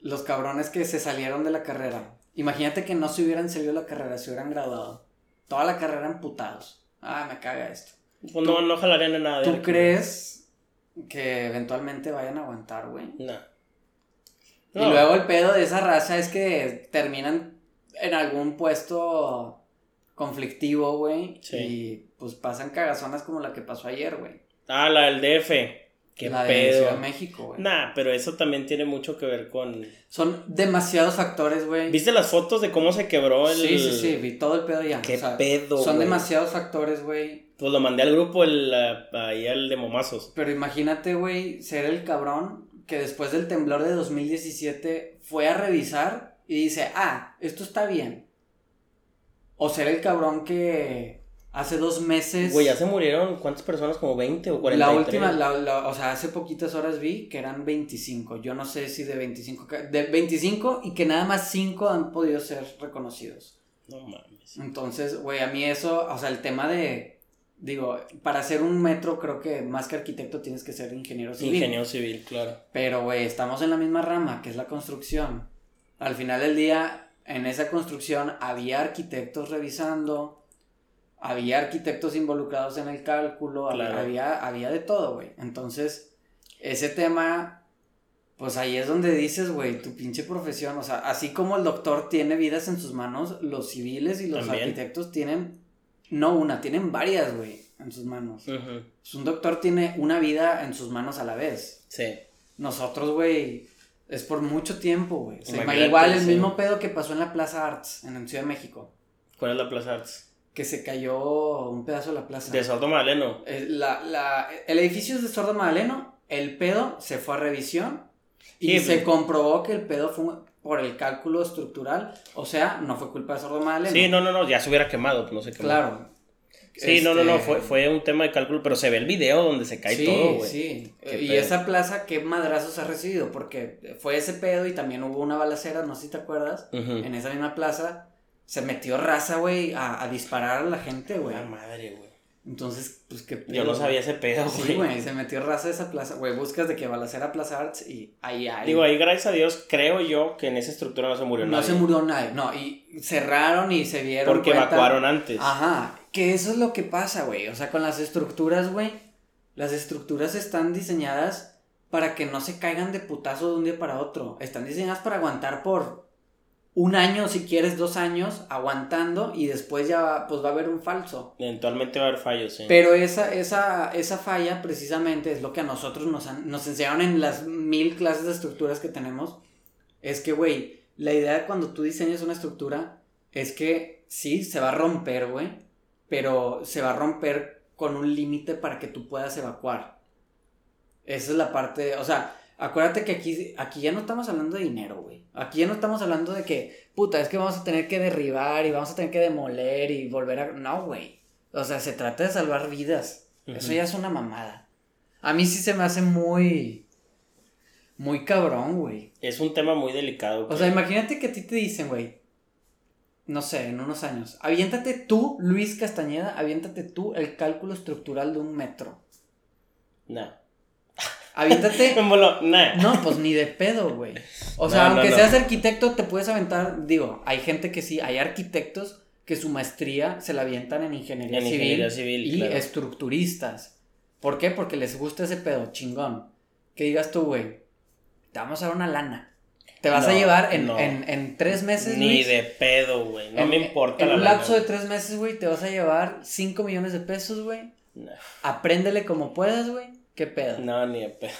los cabrones que se salieron de la carrera. Imagínate que no se hubieran salido de la carrera, se hubieran graduado. Toda la carrera emputados. Ah, me caga esto. Pues no, no jalarían nada. ¿Tú crees que eventualmente vayan a aguantar, güey? No. Y luego el pedo de esa raza es que terminan en algún puesto conflictivo, güey. Sí. Y pues pasan cagazonas como la que pasó ayer, güey. Ah, la del DF. Qué la de Ciudad de México, güey. Nah, pero eso también tiene mucho que ver con. Son demasiados factores, güey. ¿Viste las fotos de cómo se quebró el. Sí, sí, sí, vi todo el pedo ya. Qué pedo. Son demasiados factores, güey. Pues lo mandé al grupo, el, ahí al de momazos. Pero imagínate, güey, ser el cabrón que después del temblor de 2017 fue a revisar y dice, ah, esto está bien. O ser el cabrón que hace dos meses. Güey, ya se murieron, ¿cuántas personas? Como 20 o 40. La última, la, o sea, hace poquitas horas vi que eran 25. Yo no sé si de 25. De 25 y que nada más 5 han podido ser reconocidos. No mames. Entonces, güey, a mí eso, o sea, el tema de. Digo, para hacer un metro creo que más que arquitecto tienes que ser ingeniero civil. Ingeniero civil, claro. Pero, güey, estamos en la misma rama, que es la construcción. Al final del día, en esa construcción había arquitectos revisando, había arquitectos involucrados en el cálculo, había, había de todo, güey. Entonces, ese tema, pues ahí es donde dices, güey, tu pinche profesión, o sea, así como el doctor tiene vidas en sus manos, los civiles y los arquitectos tienen, no una, tienen varias, güey, en sus manos. Pues, un doctor tiene una vida en sus manos a la vez. Sí. Nosotros, güey, es por mucho tiempo, güey. igual el mismo pedo que pasó en la Plaza Arts, en Ciudad de México. ¿Cuál es la Plaza Arts? Que se cayó un pedazo de la plaza. De Sordo Madaleno. El, eh, la, el edificio es de Sordo Madaleno, el pedo se fue a revisión y se comprobó que el pedo fue por el cálculo estructural, o sea, no fue culpa de Sordo Madaleno. Sí, no, no, no, ya se hubiera quemado, no sé qué. Claro, Sí, no, no, no, este, fue, fue un tema de cálculo, pero se ve el video donde se cae todo, güey. Sí, y esa plaza, ¿qué madrazos ha recibido? Porque fue ese pedo y también hubo una balacera, no sé si te acuerdas, en esa misma plaza, se metió raza, güey, a, disparar a la gente, güey. La madre, güey. Entonces, pues qué Yo no sabía ese pedo, güey. Sí, güey, se metió raza a esa plaza, güey, buscas de que balacera Plaza Arts y ahí hay. Digo, ahí gracias a Dios, creo yo que en esa estructura no se murió nadie. No se murió nadie, no, y cerraron y se vieron Porque evacuaron antes. Ajá, que eso es lo que pasa, güey. O sea, con las estructuras, güey. Las estructuras están diseñadas para que no se caigan de putazo de un día para otro. Están diseñadas para aguantar por un año, si quieres, dos años, aguantando y después ya va, pues va a haber un falso. Eventualmente va a haber fallos, sí. Pero esa, esa, esa falla precisamente es lo que a nosotros nos, nos enseñaron en las mil clases de estructuras que tenemos. Es que, güey, la idea cuando tú diseñas una estructura es que sí, se va a romper, güey pero se va a romper con un límite para que tú puedas evacuar. Esa es la parte, o sea, acuérdate que aquí, aquí ya no estamos hablando de dinero, güey. Aquí ya no estamos hablando de que, puta, es que vamos a tener que derribar y vamos a tener que demoler y volver a... No, güey. O sea, se trata de salvar vidas. Eso ya es una mamada. A mí sí se me hace muy. Muy cabrón, güey. Es un tema muy delicado. O sea, imagínate que a ti te dicen, güey. No sé, en unos años. Aviéntate tú, Luis Castañeda, aviéntate tú el cálculo estructural de un metro. No. Aviéntate. No, pues ni de pedo, güey. O sea, aunque seas arquitecto, te puedes aventar. Digo, hay gente que sí, hay arquitectos que su maestría se la avientan en ingeniería, civil, y estructuristas. ¿Por qué? Porque les gusta ese pedo, chingón. Que digas tú, güey, te vamos a dar una lana. Te vas a llevar en, en, tres meses, Ni de pedo, güey. No me importa en un lapso de tres meses, güey, te vas a llevar cinco millones de pesos, güey. Apréndele como puedas, güey. ¿Qué pedo? No, ni de pedo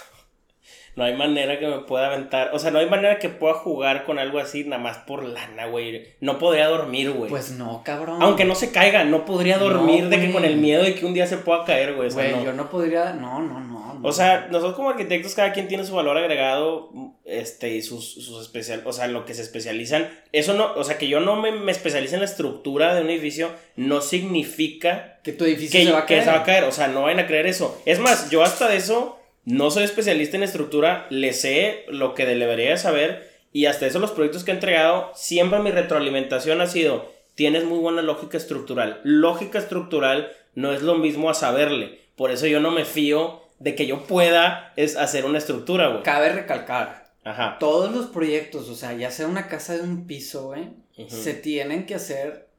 no hay manera que me pueda aventar. O sea, no hay manera que pueda jugar con algo así nada más por lana, güey. No podría dormir, güey. Pues no, cabrón. Aunque no se caiga, no podría dormir de que con el miedo de que un día se pueda caer, güey. Güey, yo no podría. No, no, no, O sea, nosotros como arquitectos, cada quien tiene su valor agregado. Este, y sus, sus especial. O sea, lo que se especializan. Eso no. O sea, que yo no me, me especialice en la estructura de un edificio. No significa. Que tu edificio se va a caer. Que se va a caer. O sea, no vayan a creer eso. Es más, yo hasta de eso no soy especialista en estructura, le sé lo que debería saber y hasta eso los proyectos que he entregado, siempre mi retroalimentación ha sido, tienes muy buena lógica estructural. Lógica estructural no es lo mismo a saberle. Por eso yo no me fío de que yo pueda es hacer una estructura, güey. Cabe recalcar. Ajá. Todos los proyectos, o sea, ya sea una casa de un piso, güey, se tienen que hacer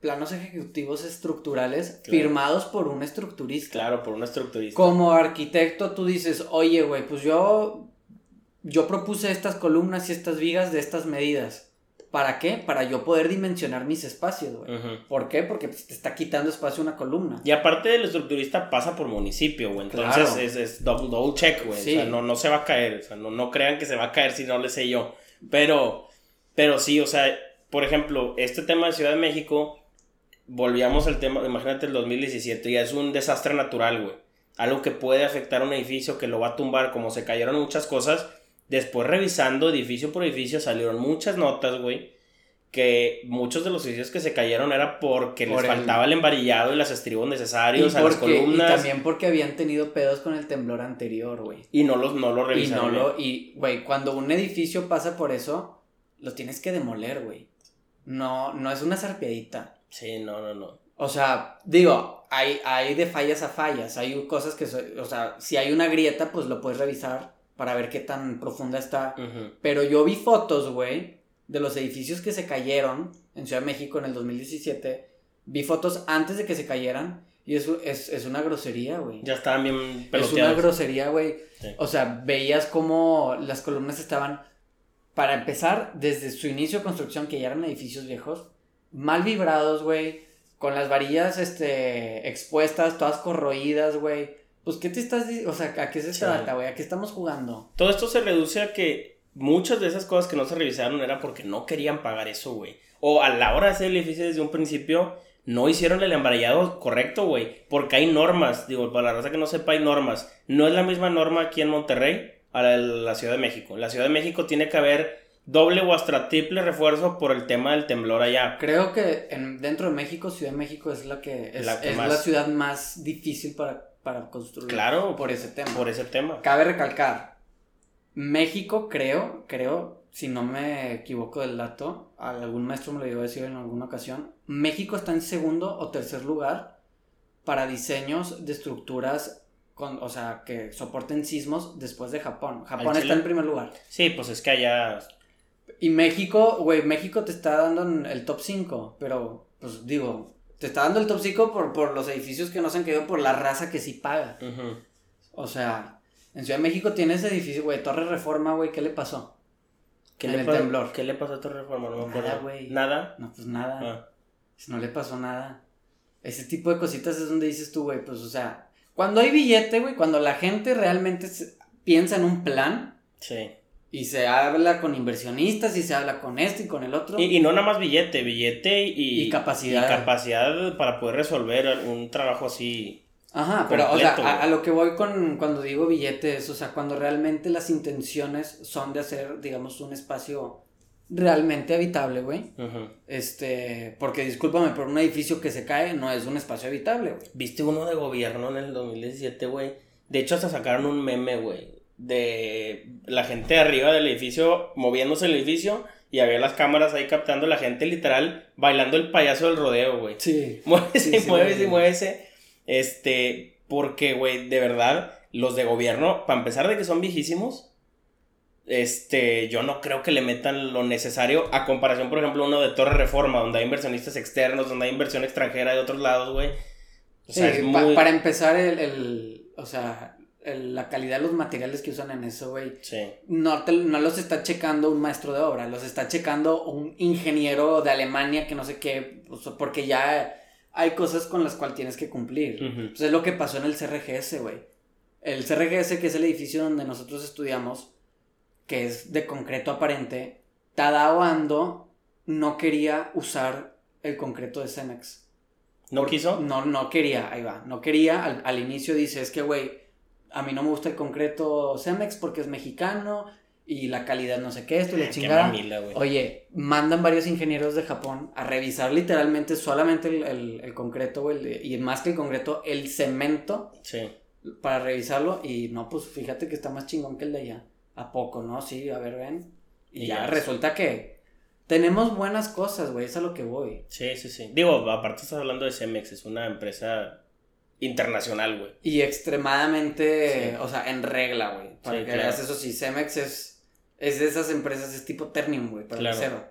planos ejecutivos estructurales firmados por un estructurista. Claro, por un estructurista. Como arquitecto tú dices, oye, güey, pues yo, yo propuse estas columnas y estas vigas de estas medidas. ¿Para qué? Para yo poder dimensionar mis espacios, güey. ¿Por qué? Porque pues, te está quitando espacio una columna. Y aparte del estructurista pasa por municipio, güey. Entonces es, es, double, check, güey. O sea, no, no se va a caer. O sea, no, no crean que se va a caer si no le sé yo. Pero, pero sí, o sea, por ejemplo, este tema de Ciudad de México volvíamos al tema, imagínate el 2017, ya es un desastre natural, güey. Algo que puede afectar a un edificio, que lo va a tumbar, como se cayeron muchas cosas. Después revisando edificio por edificio salieron muchas notas, güey. Que muchos de los edificios que se cayeron era porque les faltaba el embarillado y los estribos necesarios a las columnas. Y también porque habían tenido pedos con el temblor anterior, güey. Y no, los, no lo revisaron. Y no lo, y, güey, cuando un edificio pasa por eso, lo tienes que demoler, güey. No, no es una zarpeadita. Sí, no, no, no. O sea, digo, hay, hay de fallas a fallas. Hay cosas que, o sea, si hay una grieta, pues lo puedes revisar para ver qué tan profunda está. Pero yo vi fotos, güey, de los edificios que se cayeron en Ciudad de México en el 2017. Vi fotos antes de que se cayeran. Y eso es, es una grosería, güey. Ya estaban bien peloteados. Es una grosería, güey. O sea, veías cómo las columnas estaban, para empezar, desde su inicio de construcción, que ya eran edificios viejos, mal vibrados, güey, con las varillas, este, expuestas, todas corroídas, güey. Pues, ¿qué te estás diciendo? O sea, ¿a qué se trata, güey? ¿A qué estamos jugando? Todo esto se reduce a que muchas de esas cosas que no se revisaron era porque no querían pagar eso, güey. O a la hora de hacer el edificio desde un principio, no hicieron el embarallado correcto, güey. Porque hay normas, digo, para la raza que no sepa, hay normas. No es la misma norma aquí en Monterrey a la, la Ciudad de México. La Ciudad de México tiene que haber doble o hasta triple refuerzo por el tema del temblor allá. Creo que en, dentro de México, Ciudad de México es la que es la, ciudad más difícil para, para construir. Claro, por ese tema. Por ese tema. Cabe recalcar, México creo, creo, si no me equivoco del dato, algún maestro me lo iba a decir en alguna ocasión, México está en segundo o tercer lugar para diseños de estructuras con, o sea, que soporten sismos después de Japón. Japón está en primer lugar. Sí, pues es que allá y México, güey, México te está dando el top 5, pero, pues digo, te está dando el top 5 por, por los edificios que no se han quedado por la raza que sí paga. O sea, en Ciudad de México tienes edificio, güey, Torre Reforma, güey, ¿qué le pasó? ¿Qué le el temblor. ¿Qué le pasó a Torre Reforma? No me Nada, güey. ¿Nada? No, pues nada. Ah. No le pasó nada. Ese tipo de cositas es donde dices tú, güey, pues, o sea, cuando hay billete, güey, cuando la gente realmente piensa en un plan. Sí y se habla con inversionistas y se habla con este y con el otro. Y, no nada más billete, billete y, y capacidad. Y capacidad para poder resolver un trabajo así. Ajá, pero o sea, a, lo que voy con cuando digo billete es, o sea, cuando realmente las intenciones son de hacer, digamos, un espacio realmente habitable, güey. Este, porque discúlpame, pero un edificio que se cae no es un espacio habitable, güey. ¿Viste uno de gobierno en el 2017, güey? De hecho, hasta sacaron un meme, güey, de la gente arriba del edificio moviéndose el edificio y había las cámaras ahí captando la gente literal bailando el payaso del rodeo, güey. Sí. Muévese, sí, muévese, muévese. Este, porque, güey, de verdad, los de gobierno, para empezar de que son viejísimos, este, yo no creo que le metan lo necesario a comparación, por ejemplo, uno de Torre Reforma, donde hay inversionistas externos, donde hay inversión extranjera de otros lados, güey. O sea, es muy... para empezar, el, el, o sea, la calidad de los materiales que usan en eso, güey. Sí. No, no los está checando un maestro de obra, los está checando un ingeniero de Alemania que no sé qué, porque ya hay cosas con las cuales tienes que cumplir. Entonces es lo que pasó en el CRGS, güey. El CRGS, que es el edificio donde nosotros estudiamos, que es de concreto aparente, Tadao Ando no quería usar el concreto de Cemex. ¿No quiso? No, no quería, ahí va. No quería, al, al inicio dice, es que, güey, a mí no me gusta el concreto Cemex porque es mexicano y la calidad no sé qué, esto y la chingada. Oye, mandan varios ingenieros de Japón a revisar literalmente solamente el, concreto, y más que el concreto, el cemento. Sí. Para revisarlo y no, pues fíjate que está más chingón que el de allá. ¿A poco, no? Sí, a ver, ven. Y, ya, resulta que tenemos buenas cosas, güey, es a lo que voy. Sí, sí, sí. Digo, aparte estás hablando de Cemex, es una empresa internacional, güey. Y extremadamente, o sea, en regla, güey. Para que veas eso, sí, Cemex es, es de esas empresas, es tipo Ternium, güey, para el cero.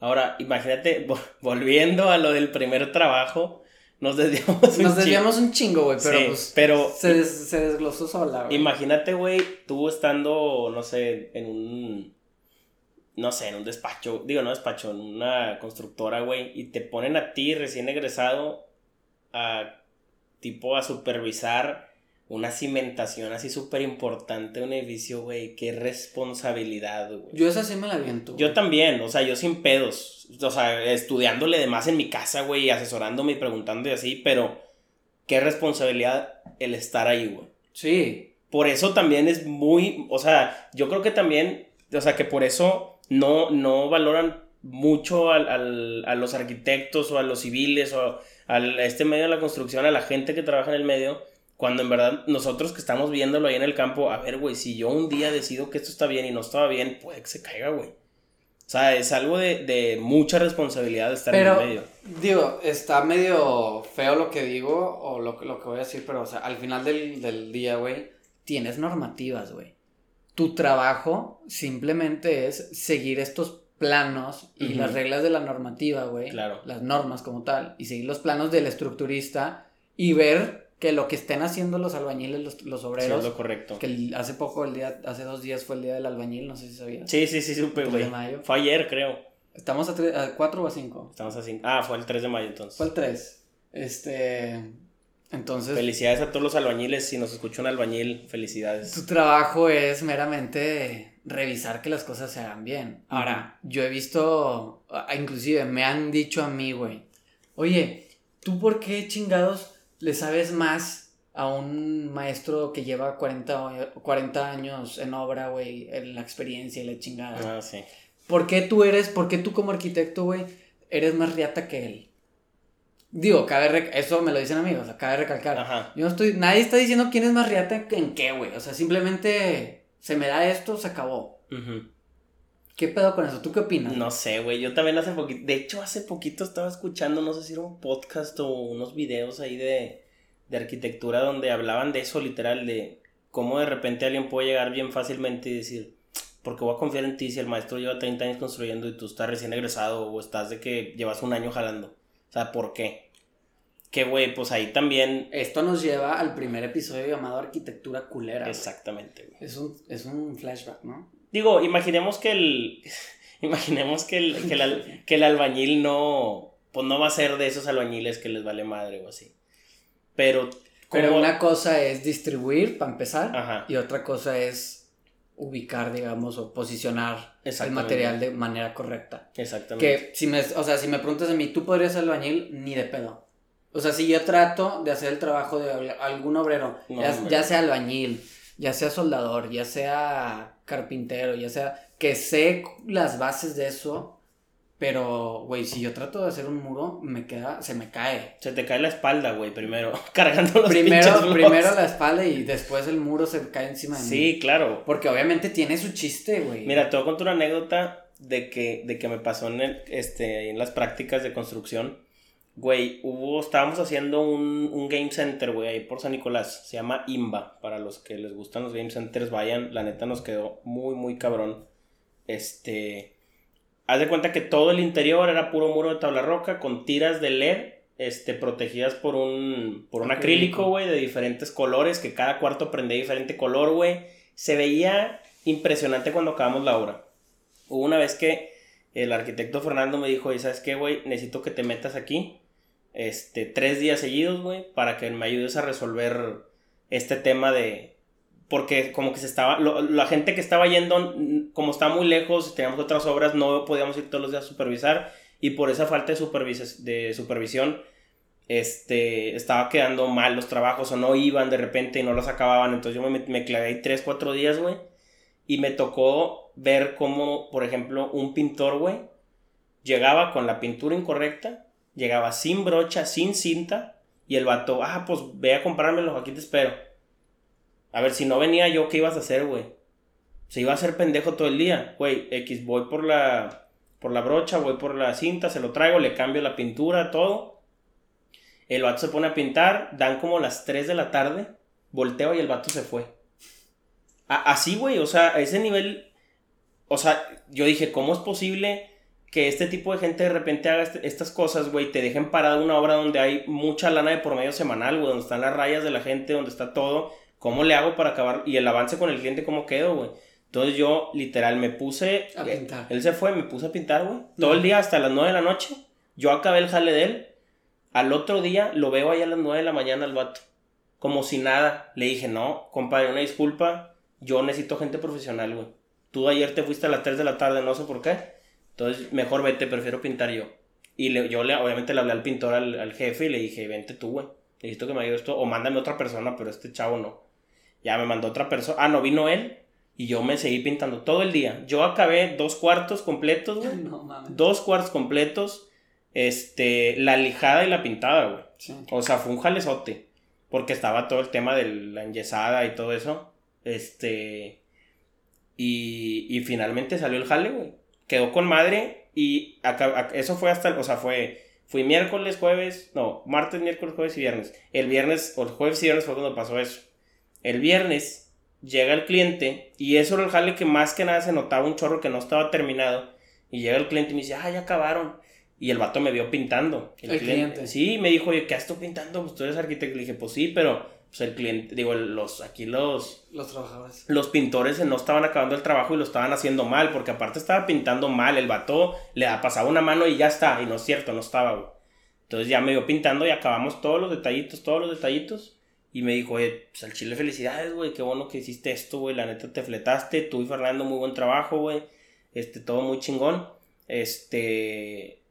Ahora, imagínate, volviendo a lo del primer trabajo, nos desviamos un Nos desviamos un chingo, güey, pero pues. Pero. Se, se desglosó sola, güey. Imagínate, güey, tú estando, no sé, en un. No sé, en un despacho, digo, no despacho, en una constructora, güey, y te ponen a ti recién egresado a tipo a supervisar una cimentación así súper importante de un edificio, güey. Qué responsabilidad, güey. Yo esa sí me la viento. Yo también, o sea, yo sin pedos. O sea, estudiándole de más en mi casa, güey, asesorándome y preguntando y así, pero qué responsabilidad el estar ahí, güey. Sí. Por eso también es muy, o sea, yo creo que también, o sea, que por eso no, no valoran mucho al, al, a los arquitectos o a los civiles o a este medio de la construcción, a la gente que trabaja en el medio, cuando en verdad nosotros que estamos viéndolo ahí en el campo, a ver, güey, si yo un día decido que esto está bien y no estaba bien, puede que se caiga, güey. O sea, es algo de, de mucha responsabilidad estar en el medio. Digo, está medio feo lo que digo o lo, lo que voy a decir, pero, o sea, al final del, del día, güey, tienes normativas, güey. Tu trabajo simplemente es seguir estos planos y las reglas de la normativa, güey. Claro. Las normas como tal. Y seguir los planos del estructurista y ver que lo que estén haciendo los albañiles, los, los obreros. Sí, es lo correcto. Que hace poco, el día, hace dos días fue el día del albañil, no sé si sabías. Sí, sí, sí, supe, güey. Fue ayer, creo. ¿Estamos a, a 4 o a 5? Estamos a 5. Ah, fue el 3 de mayo entonces. Fue el 3. Este. Entonces. Felicidades a todos los albañiles. Si nos escucha un albañil, felicidades. Tu trabajo es meramente revisar que las cosas se hagan bien. Ahora, yo he visto, inclusive me han dicho a mí, güey, oye, ¿tú por qué chingados le sabes más a un maestro que lleva 40, 40 años en obra, güey, en la experiencia y la chingada? Ah, sí. ¿Por qué tú eres, por qué tú como arquitecto, güey, eres más riata que él? Digo, cabe eso me lo dicen amigos, o sea, cabe recalcar. Ajá. Yo no estoy, nadie está diciendo quién es más riata en qué, güey. O sea, simplemente se me da esto, se acabó. ¿Qué pedo con eso? ¿Tú qué opinas? No sé, güey. Yo también hace poquito. De hecho, hace poquito estaba escuchando, no sé si era un podcast o unos videos ahí de, de arquitectura donde hablaban de eso, literal, de cómo de repente alguien puede llegar bien fácilmente y decir, porque voy a confiar en ti si el maestro lleva 30 años construyendo y tú estás recién egresado o estás de que llevas un año jalando. O sea, ¿por qué? Que, güey, pues ahí también... Esto nos lleva al primer episodio llamado Arquitectura Culera. Exactamente, güey. Es un, es un flashback, ¿no? Digo, imaginemos que el... Imaginemos que el, que, el, que el albañil no... Pues no va a ser de esos albañiles que les vale madre o así. Pero... Pero una cosa es distribuir, para empezar. Ajá. Y otra cosa es ubicar, digamos, o posicionar el material de manera correcta. Exactamente. Que si me, o sea, si me preguntas a mí, ¿tú podrías ser albañil? Ni de pedo. O sea, si yo trato de hacer el trabajo de algún obrero, ya, sea albañil, ya sea soldador, ya sea carpintero, ya sea que sé las bases de eso, pero, güey, si yo trato de hacer un muro, me queda, se me cae. Se te cae la espalda, güey, primero, cargando los Primero, primero la espalda y después el muro se cae encima de mí. Sí, claro. Porque obviamente tiene su chiste, güey. Mira, te voy a contar una anécdota de que, de que me pasó en, este, en las prácticas de construcción. Güey, hubo, estábamos haciendo un, un game center, güey, ahí por San Nicolás. Se llama IMBA. Para los que les gustan los game centers, vayan. La neta nos quedó muy, muy cabrón. Este Haz de cuenta que todo el interior era puro muro de tabla roca con tiras de LED este, protegidas por un, por un acrílico, güey, de diferentes colores, que cada cuarto prendía diferente color, güey. Se veía impresionante cuando acabamos la obra. Hubo una vez que el arquitecto Fernando me dijo, ¿y sabes qué, güey? Necesito que te metas aquí, este, tres días seguidos, güey, para que me ayudes a resolver este tema de, porque como que se estaba, la gente que estaba yendo, como estaba muy lejos, teníamos otras obras, no podíamos ir todos los días a supervisar y por esa falta de, de supervisión, este, estaba quedando mal los trabajos o no iban de repente y no los acababan, entonces yo me, me clavé ahí 3, 4 días, güey, y me tocó ver cómo, por ejemplo, un pintor, güey, llegaba con la pintura incorrecta, llegaba sin brocha, sin cinta, y el vato, ah, pues ve a comprármelo, aquí te espero a ver, si no venía yo, ¿qué ibas a hacer, güey? Se iba a hacer pendejo todo el día. Güey, X, voy por la, por la brocha, voy por la cinta, se lo traigo, le cambio la pintura, todo. El vato se pone a pintar, dan como las 3 de la tarde, volteo y el vato se fue. así, güey, o sea, a ese nivel, o sea, yo dije, ¿cómo es posible que este tipo de gente de repente haga este, estas cosas, güey, te dejen parada una obra donde hay mucha lana de por medio semanal, güey, donde están las rayas de la gente, donde está todo, ¿Cómo le hago para acabar? Y el avance con el cliente, ¿cómo quedo, güey? Entonces yo, literal, me puse... A pintar. Él se fue, me puse a pintar, güey. Todo el día hasta las 9 de la noche. Yo acabé el jale de él. Al otro día lo veo ahí a las 9 de la mañana al vato. Como si nada. Le dije, no, compadre, una disculpa. Yo necesito gente profesional, güey. Tú ayer te fuiste a las 3 de la tarde, no sé por qué. Entonces, mejor vete, prefiero pintar yo. Y le, yo le, obviamente le hablé al pintor, al, al jefe, y le dije, vente tú, güey. Necesito que me ayudes esto. O mándame otra persona, pero este chavo no. Ya me mandó otra persona. Ah, no, vino él. Y yo me seguí pintando todo el día. Yo acabé dos cuartos completos, güey. No, mames. Dos cuartos completos. Este, la lijada y la pintada, güey. O sea, fue un jalezote. Porque estaba todo el tema de la enyesada y todo eso. Este. Y, y finalmente salió el jale, güey. Quedó con madre. Y acá, eso fue hasta. O sea, fue. Fui miércoles, jueves. No, martes, miércoles, jueves y viernes. El viernes, o el jueves y viernes fue cuando pasó eso. El viernes llega el cliente y eso era el jale que más que nada se notaba un chorro que no estaba terminado. Y llega el cliente y me dice, ah, ya acabaron. Y el vato me vio pintando. El, cliente. Sí, me dijo, oye, ¿qué estás pintando? Pues tú eres arquitecto. Le dije, pues sí, pero pues el cliente, digo, los, aquí los... Los trabajadores. Los pintores no estaban acabando el trabajo y lo estaban haciendo mal, porque aparte estaba pintando mal. El vato le pasaba una mano y ya está. Y no es cierto, no estaba, Entonces ya me vio pintando y acabamos todos los detallitos, todos los detallitos. Y me dijo, oye, pues al chile felicidades, güey, qué bueno que hiciste esto, güey, la neta te fletaste, tú y Fernando muy buen trabajo, güey, este, todo muy chingón, este,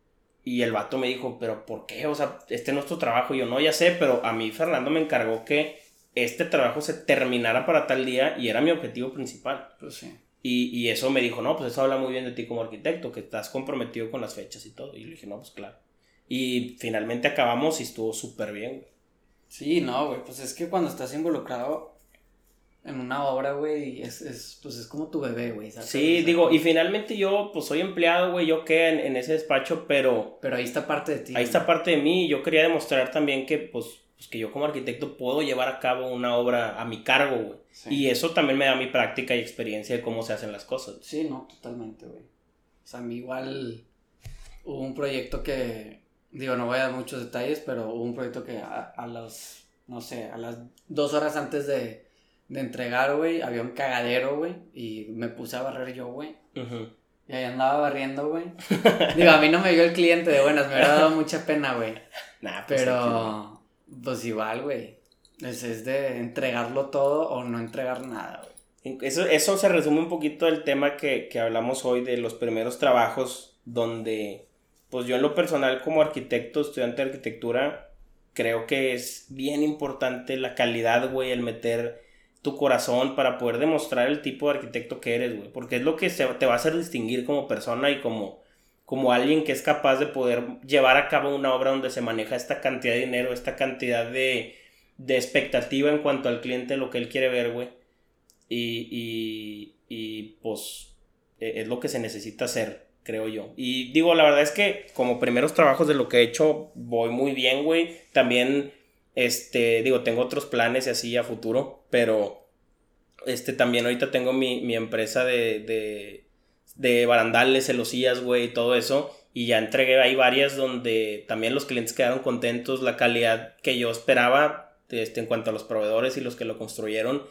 y el vato me dijo, pero ¿por qué? O sea, este es nuestro trabajo, y yo no, ya sé, pero a mí Fernando me encargó que este trabajo se terminara para tal día y era mi objetivo principal. Pues sí. Y, y eso me dijo, no, pues eso habla muy bien de ti como arquitecto, que estás comprometido con las fechas y todo. Y le dije, no, pues claro. Y finalmente acabamos y estuvo súper bien, güey. Sí, no, güey, pues es que cuando estás involucrado en una obra, güey, es, es, pues es como tu bebé, güey. Sí, digo, y finalmente yo, pues soy empleado, güey, yo quedé en, en, ese despacho, pero... Pero ahí está parte de ti. Ahí está parte de mí, yo quería demostrar también que, pues, pues, que yo como arquitecto puedo llevar a cabo una obra a mi cargo, güey. Y eso también me da mi práctica y experiencia de cómo se hacen las cosas. Sí, no, totalmente, güey. O sea, a mí igual hubo un proyecto que digo, no voy a dar muchos detalles, pero hubo un proyecto que a, a las, no sé, a las dos horas antes de, de entregar, güey, había un cagadero, güey, y me puse a barrer yo, güey. Y ahí andaba barriendo, güey. Digo, a mí no me vio el cliente de buenas, me hubiera dado mucha pena, güey. Nah, pues pero, pues igual, güey. Es, es de entregarlo todo o no entregar nada, güey. Eso, eso se resume un poquito del tema que, que hablamos hoy de los primeros trabajos donde pues yo en lo personal como arquitecto, estudiante de arquitectura, creo que es bien importante la calidad, güey, el meter tu corazón, para poder demostrar el tipo de arquitecto que eres, güey. Porque es lo que te va a hacer distinguir como persona y como, como alguien que es capaz de poder llevar a cabo una obra donde se maneja esta cantidad de dinero, esta cantidad de, de expectativa en cuanto al cliente, lo que él quiere ver, güey. Y, y, y pues e, es lo que se necesita hacer, creo yo. Y digo, la verdad es que como primeros trabajos de lo que he hecho, voy muy bien, güey. También, este, digo, tengo otros planes y así a futuro, pero, este, también ahorita tengo mi, mi empresa de, de, de barandales, celosías, güey, y todo eso. Y ya entregué ahí varias donde también los clientes quedaron contentos, la calidad que yo esperaba este, en cuanto a los proveedores y los que lo construyeron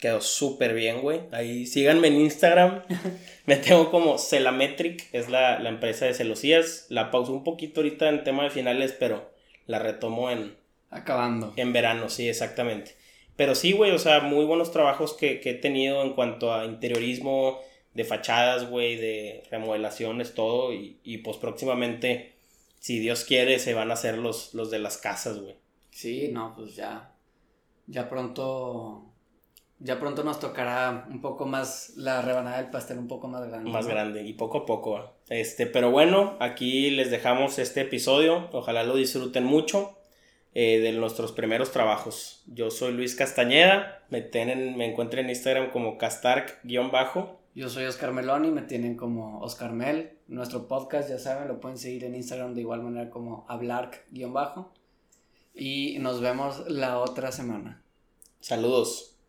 Quedó súper bien, güey. Ahí síganme en Instagram. Me tengo como Celametric, es la, empresa de celosías. La pauso un poquito ahorita en tema de finales, pero la retomo en... Acabando. En verano, sí, exactamente. Pero sí, güey, o sea, muy buenos trabajos que, he tenido en cuanto a interiorismo, de fachadas, güey, de remodelaciones, todo. Y, y pues próximamente, si Dios quiere, se van a hacer los, los de las casas, güey. Sí, no, pues ya. Ya pronto ya pronto nos tocará un poco más la rebanada del pastel un poco más grande. Más grande y poco a poco. Este, pero bueno, aquí les dejamos este episodio. Ojalá lo disfruten mucho eh, de nuestros primeros trabajos. Yo soy Luis Castañeda. Me, tienen, me encuentran en Instagram como castark-bajo. Yo soy Oscar Meloni, me tienen como Oscar Mel. Nuestro podcast, ya saben, lo pueden seguir en Instagram de igual manera como hablark-bajo. Y nos vemos la otra semana. Saludos.